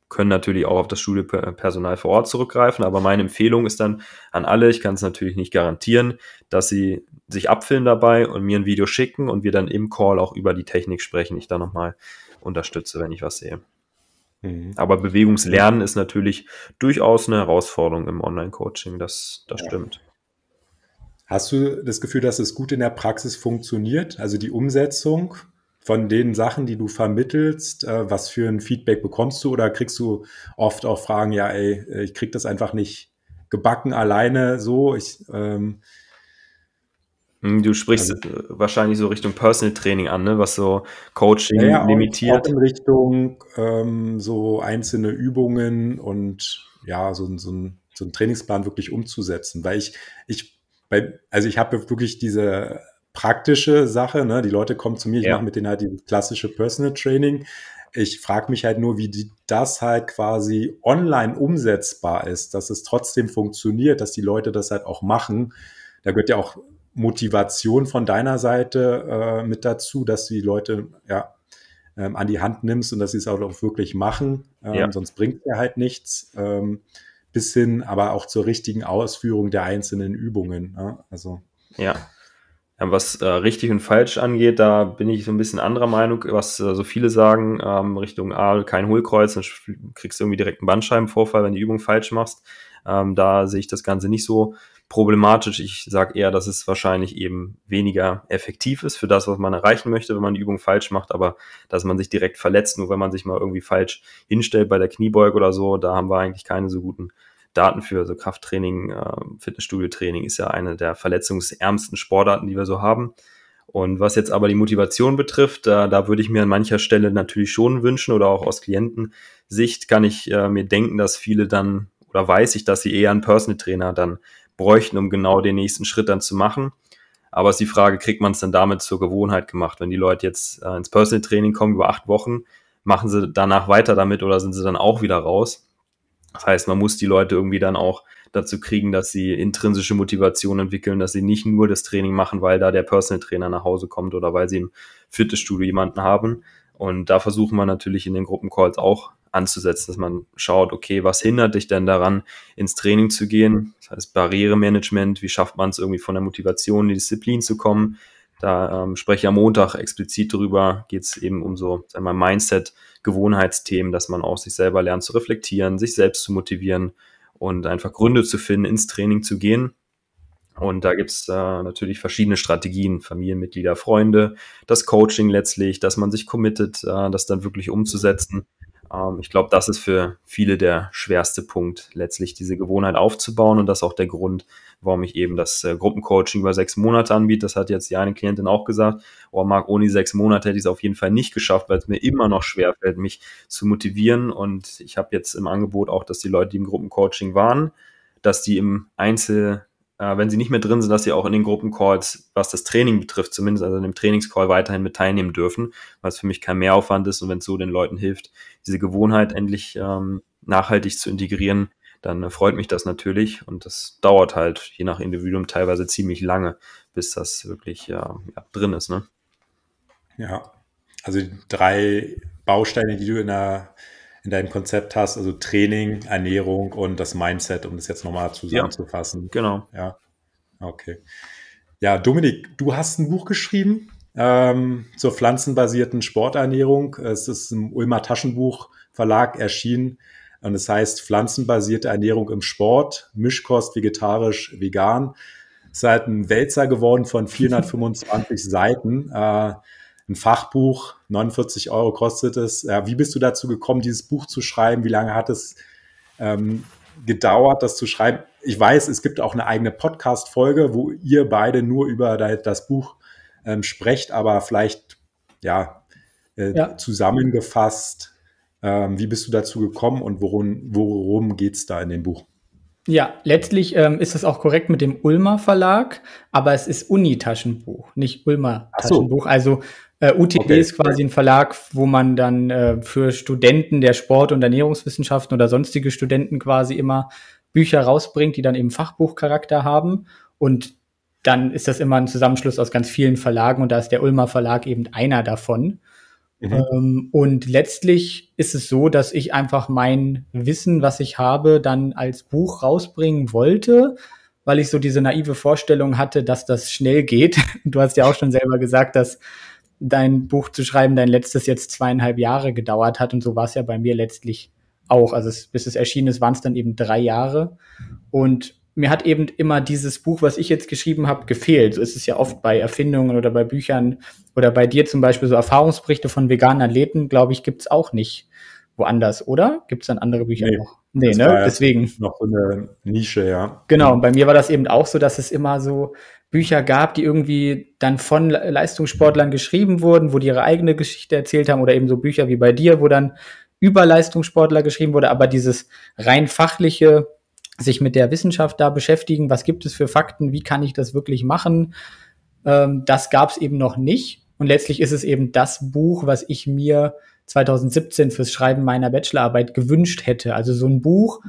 D: können natürlich auch auf das Studiopersonal vor Ort zurückgreifen, aber meine Empfehlung ist dann an alle, ich kann es natürlich nicht garantieren, dass sie sich abfilmen dabei und mir ein Video schicken und wir dann im Call auch über die Technik sprechen. Ich da nochmal unterstütze, wenn ich was sehe. Mhm. Aber Bewegungslernen ist natürlich durchaus eine Herausforderung im Online-Coaching, das, das ja. stimmt.
A: Hast du das Gefühl, dass es gut in der Praxis funktioniert? Also die Umsetzung von den Sachen, die du vermittelst, äh, was für ein Feedback bekommst du oder kriegst du oft auch Fragen, ja, ey, ich krieg das einfach nicht gebacken alleine so, ich ähm,
D: hm, Du sprichst also, wahrscheinlich so Richtung Personal Training an, ne? was so Coaching ja, limitiert.
A: Auch in Richtung ähm, so einzelne Übungen und ja, so, so, ein, so ein Trainingsplan wirklich umzusetzen. Weil ich, ich, bei, also ich habe wirklich diese praktische Sache, ne? Die Leute kommen zu mir, ich ja. mache mit denen halt die klassische Personal Training. Ich frage mich halt nur, wie die, das halt quasi online umsetzbar ist, dass es trotzdem funktioniert, dass die Leute das halt auch machen. Da gehört ja auch Motivation von deiner Seite äh, mit dazu, dass du die Leute ja ähm, an die Hand nimmst und dass sie es auch wirklich machen. Ähm, ja. Sonst bringt es ja halt nichts. Ähm, bis hin aber auch zur richtigen Ausführung der einzelnen Übungen. Ne? Also.
D: Ja. ja was äh, richtig und falsch angeht, da bin ich so ein bisschen anderer Meinung, was äh, so viele sagen, ähm, Richtung A, kein Hohlkreuz, dann kriegst du irgendwie direkt einen Bandscheibenvorfall, wenn du die Übung falsch machst. Ähm, da sehe ich das Ganze nicht so problematisch. Ich sage eher, dass es wahrscheinlich eben weniger effektiv ist für das, was man erreichen möchte, wenn man die Übung falsch macht, aber dass man sich direkt verletzt, nur wenn man sich mal irgendwie falsch hinstellt bei der Kniebeug oder so, da haben wir eigentlich keine so guten Daten für. Also Krafttraining, äh, Fitnessstudio-Training ist ja eine der verletzungsärmsten Sportarten, die wir so haben. Und was jetzt aber die Motivation betrifft, da, da würde ich mir an mancher Stelle natürlich schon wünschen oder auch aus Klientensicht kann ich äh, mir denken, dass viele dann oder weiß ich, dass sie eher einen Personal Trainer dann bräuchten, um genau den nächsten Schritt dann zu machen. Aber es ist die Frage, kriegt man es dann damit zur Gewohnheit gemacht? Wenn die Leute jetzt äh, ins Personal Training kommen über acht Wochen, machen sie danach weiter damit oder sind sie dann auch wieder raus? Das heißt, man muss die Leute irgendwie dann auch dazu kriegen, dass sie intrinsische Motivation entwickeln, dass sie nicht nur das Training machen, weil da der Personal Trainer nach Hause kommt oder weil sie im Fitnessstudio jemanden haben. Und da versuchen wir natürlich in den Gruppencalls auch anzusetzen, dass man schaut, okay, was hindert dich denn daran, ins Training zu gehen? Das heißt Barrieremanagement, wie schafft man es irgendwie von der Motivation in die Disziplin zu kommen? Da ähm, spreche ich am Montag explizit drüber, geht es eben um so einmal Mindset, Gewohnheitsthemen, dass man auch sich selber lernt zu reflektieren, sich selbst zu motivieren und einfach Gründe zu finden, ins Training zu gehen. Und da gibt's äh, natürlich verschiedene Strategien, Familienmitglieder, Freunde, das Coaching letztlich, dass man sich committet, äh, das dann wirklich umzusetzen. Ähm, ich glaube, das ist für viele der schwerste Punkt, letztlich diese Gewohnheit aufzubauen. Und das ist auch der Grund, warum ich eben das äh, Gruppencoaching über sechs Monate anbiete. Das hat jetzt die eine Klientin auch gesagt. Oh, Marc, ohne sechs Monate hätte ich es auf jeden Fall nicht geschafft, weil es mir immer noch schwerfällt, mich zu motivieren. Und ich habe jetzt im Angebot auch, dass die Leute, die im Gruppencoaching waren, dass die im Einzel äh, wenn sie nicht mehr drin sind, dass sie auch in den Gruppencalls, was das Training betrifft, zumindest also in dem Trainingscall weiterhin mit teilnehmen dürfen, es für mich kein Mehraufwand ist und wenn es so den Leuten hilft, diese Gewohnheit endlich ähm, nachhaltig zu integrieren, dann äh, freut mich das natürlich und das dauert halt je nach Individuum teilweise ziemlich lange, bis das wirklich äh, ja, drin ist. Ne?
A: Ja, also drei Bausteine, die du in der in deinem Konzept hast, also Training, Ernährung und das Mindset, um das jetzt nochmal zusammenzufassen.
D: Ja, genau.
A: Ja, okay. Ja, Dominik, du hast ein Buch geschrieben ähm, zur pflanzenbasierten Sporternährung. Es ist im Ulmer Taschenbuch Verlag erschienen und es heißt Pflanzenbasierte Ernährung im Sport, Mischkost, vegetarisch, vegan. Es ist halt ein Wälzer geworden von 425 Seiten. Äh, ein Fachbuch, 49 Euro kostet es. Ja, wie bist du dazu gekommen, dieses Buch zu schreiben? Wie lange hat es ähm, gedauert, das zu schreiben? Ich weiß, es gibt auch eine eigene Podcast-Folge, wo ihr beide nur über das Buch ähm, sprecht, aber vielleicht ja, äh, ja. zusammengefasst, ähm, wie bist du dazu gekommen und worum, worum geht es da in dem Buch?
C: Ja, letztlich ähm, ist es auch korrekt mit dem Ulmer Verlag, aber es ist Uni-Taschenbuch, nicht Ulmer Taschenbuch. So. Also äh, UTB okay. ist quasi ein Verlag, wo man dann äh, für Studenten der Sport- und Ernährungswissenschaften oder sonstige Studenten quasi immer Bücher rausbringt, die dann eben Fachbuchcharakter haben. Und dann ist das immer ein Zusammenschluss aus ganz vielen Verlagen und da ist der Ulmer Verlag eben einer davon. Mhm. Ähm, und letztlich ist es so, dass ich einfach mein Wissen, was ich habe, dann als Buch rausbringen wollte, weil ich so diese naive Vorstellung hatte, dass das schnell geht. Du hast ja auch schon selber gesagt, dass dein Buch zu schreiben, dein letztes jetzt zweieinhalb Jahre gedauert hat. Und so war es ja bei mir letztlich auch. Also es, bis es erschienen ist, waren es dann eben drei Jahre. Und mir hat eben immer dieses Buch, was ich jetzt geschrieben habe, gefehlt. So ist es ja oft bei Erfindungen oder bei Büchern oder bei dir zum Beispiel so Erfahrungsberichte von veganen Athleten, glaube ich, gibt's auch nicht woanders, oder? Gibt's dann andere Bücher nee, noch?
A: Nee, ne? Deswegen. Noch so eine Nische, ja.
C: Genau, und bei mir war das eben auch so, dass es immer so Bücher gab, die irgendwie dann von Leistungssportlern geschrieben wurden, wo die ihre eigene Geschichte erzählt haben oder eben so Bücher wie bei dir, wo dann über Leistungssportler geschrieben wurde, aber dieses rein fachliche, sich mit der Wissenschaft da beschäftigen, was gibt es für Fakten, wie kann ich das wirklich machen, ähm, das gab es eben noch nicht. Und letztlich ist es eben das Buch, was ich mir 2017 fürs Schreiben meiner Bachelorarbeit gewünscht hätte. Also so ein Buch,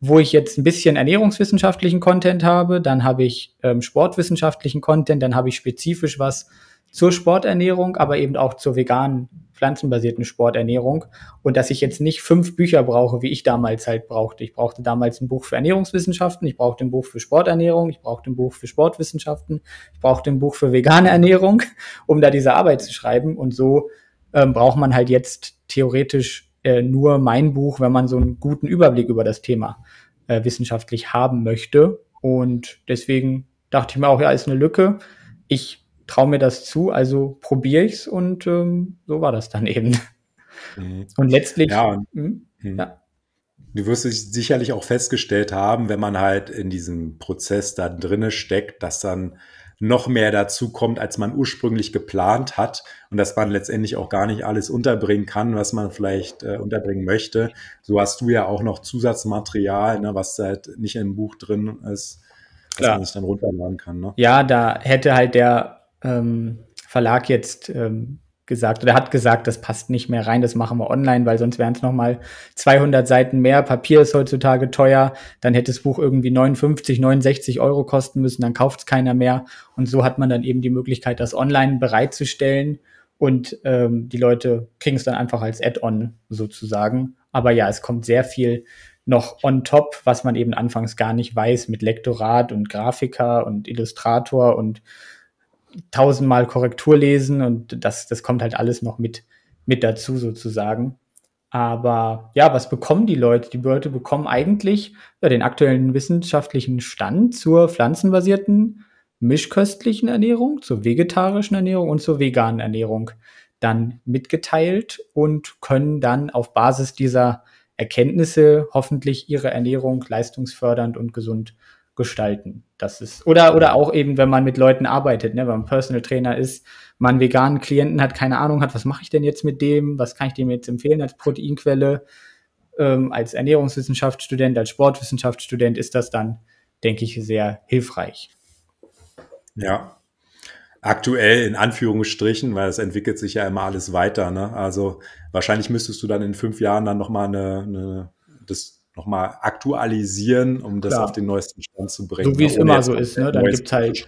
C: wo ich jetzt ein bisschen ernährungswissenschaftlichen Content habe, dann habe ich ähm, sportwissenschaftlichen Content, dann habe ich spezifisch was zur Sporternährung, aber eben auch zur veganen, pflanzenbasierten Sporternährung. Und dass ich jetzt nicht fünf Bücher brauche, wie ich damals halt brauchte. Ich brauchte damals ein Buch für Ernährungswissenschaften, ich brauchte ein Buch für Sporternährung, ich brauchte ein Buch für Sportwissenschaften, ich brauchte ein Buch für vegane Ernährung, um da diese Arbeit zu schreiben. Und so ähm, braucht man halt jetzt theoretisch äh, nur mein Buch, wenn man so einen guten Überblick über das Thema äh, wissenschaftlich haben möchte. Und deswegen dachte ich mir auch, ja, ist eine Lücke. Ich traue mir das zu, also probiere ich's und ähm, so war das dann eben. Mhm. Und letztlich.
A: Ja, mh, mhm. ja. Du wirst sicherlich auch festgestellt haben, wenn man halt in diesem Prozess da drinne steckt, dass dann noch mehr dazu kommt, als man ursprünglich geplant hat und dass man letztendlich auch gar nicht alles unterbringen kann, was man vielleicht äh, unterbringen möchte. So hast du ja auch noch Zusatzmaterial, ne, was halt nicht im Buch drin ist, was man sich dann runterladen kann. Ne?
C: Ja, da hätte halt der ähm, Verlag jetzt ähm, gesagt oder hat gesagt, das passt nicht mehr rein, das machen wir online, weil sonst wären es nochmal 200 Seiten mehr. Papier ist heutzutage teuer, dann hätte das Buch irgendwie 59, 69 Euro kosten müssen, dann kauft es keiner mehr. Und so hat man dann eben die Möglichkeit, das online bereitzustellen und ähm, die Leute kriegen es dann einfach als Add-on sozusagen. Aber ja, es kommt sehr viel noch on top, was man eben anfangs gar nicht weiß mit Lektorat und Grafiker und Illustrator und tausendmal Korrektur lesen und das, das kommt halt alles noch mit, mit dazu sozusagen. Aber ja, was bekommen die Leute? Die Leute bekommen eigentlich ja, den aktuellen wissenschaftlichen Stand zur pflanzenbasierten mischköstlichen Ernährung, zur vegetarischen Ernährung und zur veganen Ernährung dann mitgeteilt und können dann auf Basis dieser Erkenntnisse hoffentlich ihre Ernährung leistungsfördernd und gesund gestalten. Das ist, oder, oder auch eben, wenn man mit Leuten arbeitet, ne, wenn man Personal Trainer ist, man veganen Klienten hat, keine Ahnung hat, was mache ich denn jetzt mit dem, was kann ich dem jetzt empfehlen als Proteinquelle, ähm, als Ernährungswissenschaftsstudent, als Sportwissenschaftsstudent ist das dann, denke ich, sehr hilfreich.
A: Ja. Aktuell in Anführungsstrichen, weil es entwickelt sich ja immer alles weiter. Ne? Also wahrscheinlich müsstest du dann in fünf Jahren dann nochmal eine, eine, das nochmal aktualisieren, um das Klar. auf den neuesten Stand zu bringen.
C: So wie es immer so ist, ne? Dann gibt es halt,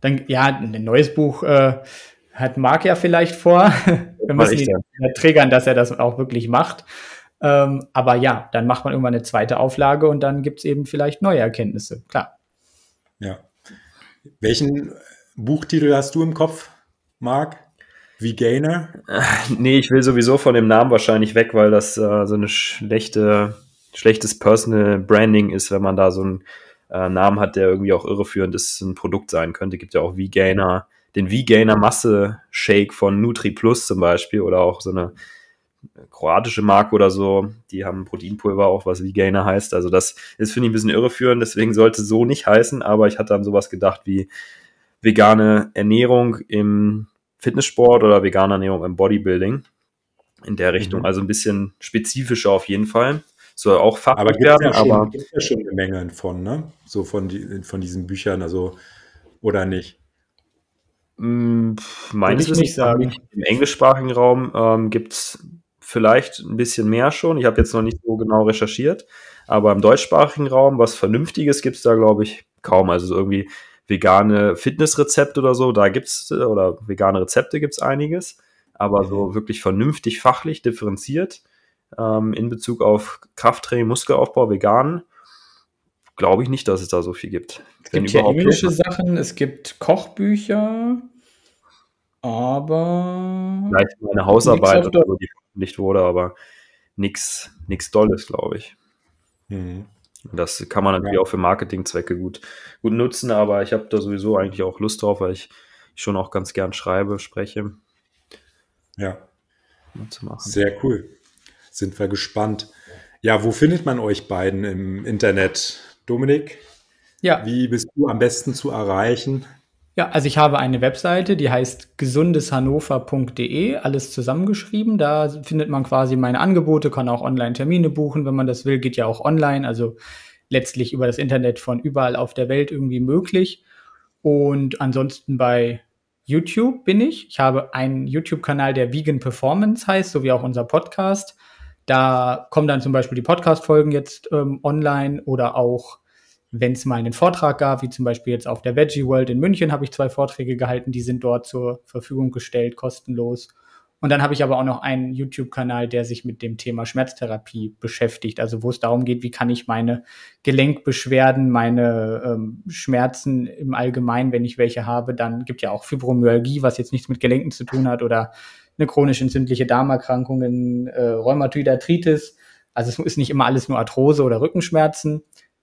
C: dann, ja, ein neues Buch äh, hat Marc ja vielleicht vor. Wir müssen ihn ja triggern, dass er das auch wirklich macht. Ähm, aber ja, dann macht man irgendwann eine zweite Auflage und dann gibt es eben vielleicht neue Erkenntnisse. Klar.
A: Ja. Welchen Buchtitel hast du im Kopf, Marc? Wie Gainer?
D: Nee, ich will sowieso von dem Namen wahrscheinlich weg, weil das äh, so eine schlechte schlechtes Personal Branding ist, wenn man da so einen äh, Namen hat, der irgendwie auch irreführend ist, ein Produkt sein könnte. Gibt ja auch V-Gainer, den V-Gainer Masse Shake von Nutri Plus zum Beispiel oder auch so eine kroatische Marke oder so, die haben Proteinpulver auch, was V-Gainer heißt. Also das ist, finde ich, ein bisschen irreführend, deswegen sollte so nicht heißen, aber ich hatte an sowas gedacht wie vegane Ernährung im Fitnesssport oder vegane Ernährung im Bodybuilding. In der Richtung, mhm. also ein bisschen spezifischer auf jeden Fall soll auch
A: fachlich aber werden. Ja schon, aber gibt ja schon eine Menge von, ne? So von, die, von diesen Büchern, also oder nicht?
D: Hm, meines Wissens nicht sagen. Im englischsprachigen Raum ähm, gibt es vielleicht ein bisschen mehr schon. Ich habe jetzt noch nicht so genau recherchiert, aber im deutschsprachigen Raum was Vernünftiges gibt es da, glaube ich, kaum. Also irgendwie vegane Fitnessrezepte oder so, da gibt es, oder vegane Rezepte gibt es einiges, aber mhm. so wirklich vernünftig, fachlich differenziert ähm, in Bezug auf Krafttraining, Muskelaufbau, vegan, glaube ich nicht, dass es da so viel gibt.
C: Es gibt ja englische. Sachen, es gibt Kochbücher, aber.
D: Vielleicht eine Hausarbeit oder so, die veröffentlicht wurde, aber nichts Dolles, glaube ich. Mhm. Das kann man natürlich ja. auch für Marketingzwecke gut, gut nutzen, aber ich habe da sowieso eigentlich auch Lust drauf, weil ich schon auch ganz gern schreibe, spreche.
A: Ja. Sehr cool sind wir gespannt. Ja, wo findet man euch beiden im Internet? Dominik? Ja. Wie bist du am besten zu erreichen?
C: Ja, also ich habe eine Webseite, die heißt gesundeshannover.de, alles zusammengeschrieben. Da findet man quasi meine Angebote, kann auch online Termine buchen, wenn man das will, geht ja auch online, also letztlich über das Internet von überall auf der Welt irgendwie möglich. Und ansonsten bei YouTube bin ich. Ich habe einen YouTube-Kanal, der Vegan Performance heißt, so wie auch unser Podcast. Da kommen dann zum Beispiel die Podcast-Folgen jetzt ähm, online oder auch, wenn es mal einen Vortrag gab, wie zum Beispiel jetzt auf der Veggie World in München habe ich zwei Vorträge gehalten, die sind dort zur Verfügung gestellt, kostenlos. Und dann habe ich aber auch noch einen YouTube-Kanal, der sich mit dem Thema Schmerztherapie beschäftigt. Also wo es darum geht, wie kann ich meine Gelenkbeschwerden, meine ähm, Schmerzen im Allgemeinen, wenn ich welche habe, dann gibt ja auch Fibromyalgie, was jetzt nichts mit Gelenken zu tun hat oder eine chronisch entzündliche Darmerkrankung, äh, Rheumatoid Arthritis. Also es ist nicht immer alles nur Arthrose oder Rückenschmerzen.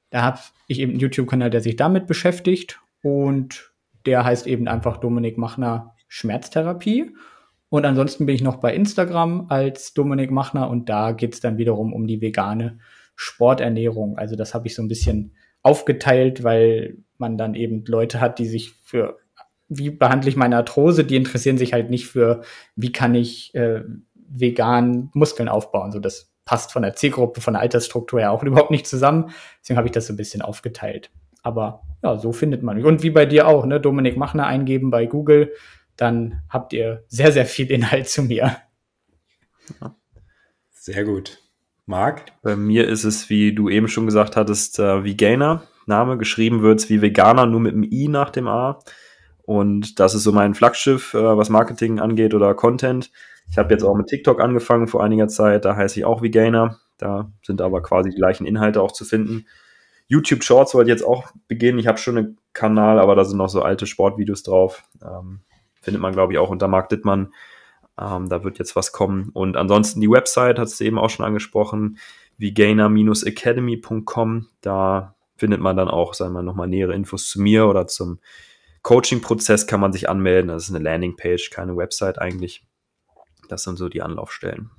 C: Da habe ich eben einen YouTube-Kanal, der sich damit beschäftigt und der heißt eben einfach Dominik Machner Schmerztherapie. Und ansonsten bin ich noch bei Instagram als Dominik Machner und da geht es dann wiederum um die vegane Sporternährung. Also das habe ich so ein bisschen aufgeteilt, weil man dann eben Leute hat, die sich für wie behandle ich meine Arthrose, die interessieren sich halt nicht für, wie kann ich äh, vegan Muskeln aufbauen. So, das passt von der Zielgruppe, von der Altersstruktur her auch überhaupt nicht zusammen. Deswegen habe ich das so ein bisschen aufgeteilt. Aber ja, so findet man mich. Und wie bei dir auch, ne? Dominik Machner eingeben bei Google, dann habt ihr sehr, sehr viel Inhalt zu mir.
A: Sehr gut. Marc?
D: Bei mir ist es, wie du eben schon gesagt hattest, äh, Veganer. Name geschrieben wird es wie Veganer, nur mit dem I nach dem A. Und das ist so mein Flaggschiff, äh, was Marketing angeht oder Content. Ich habe jetzt auch mit TikTok angefangen vor einiger Zeit, da heiße ich auch Veganer. Da sind aber quasi die gleichen Inhalte auch zu finden. YouTube Shorts wollte ich jetzt auch beginnen. Ich habe schon einen Kanal, aber da sind noch so alte Sportvideos drauf. Ähm, findet man, glaube ich, auch unter Mark Dittmann. Ähm, da wird jetzt was kommen. Und ansonsten die Website, hast du eben auch schon angesprochen, vegainer-academy.com. Da findet man dann auch, sagen wir mal, nochmal nähere Infos zu mir oder zum Coaching-Prozess kann man sich anmelden. Das ist eine Landingpage, keine Website eigentlich. Das sind so die Anlaufstellen.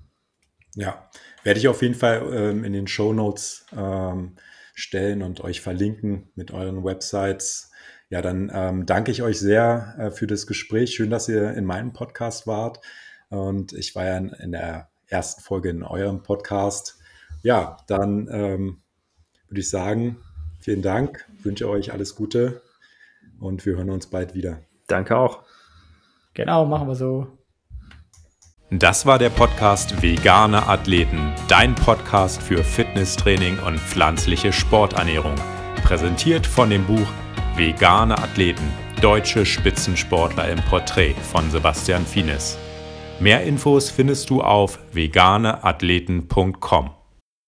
A: Ja, werde ich auf jeden Fall ähm, in den Show Notes ähm, stellen und euch verlinken mit euren Websites. Ja, dann ähm, danke ich euch sehr äh, für das Gespräch. Schön, dass ihr in meinem Podcast wart. Und ich war ja in, in der ersten Folge in eurem Podcast. Ja, dann ähm, würde ich sagen, vielen Dank, wünsche euch alles Gute und wir hören uns bald wieder.
D: Danke auch.
C: Genau, machen wir so.
B: Das war der Podcast Vegane Athleten, dein Podcast für Fitnesstraining und pflanzliche Sporternährung. Präsentiert von dem Buch Vegane Athleten, deutsche Spitzensportler im Porträt von Sebastian Fienes. Mehr Infos findest du auf veganeathleten.com.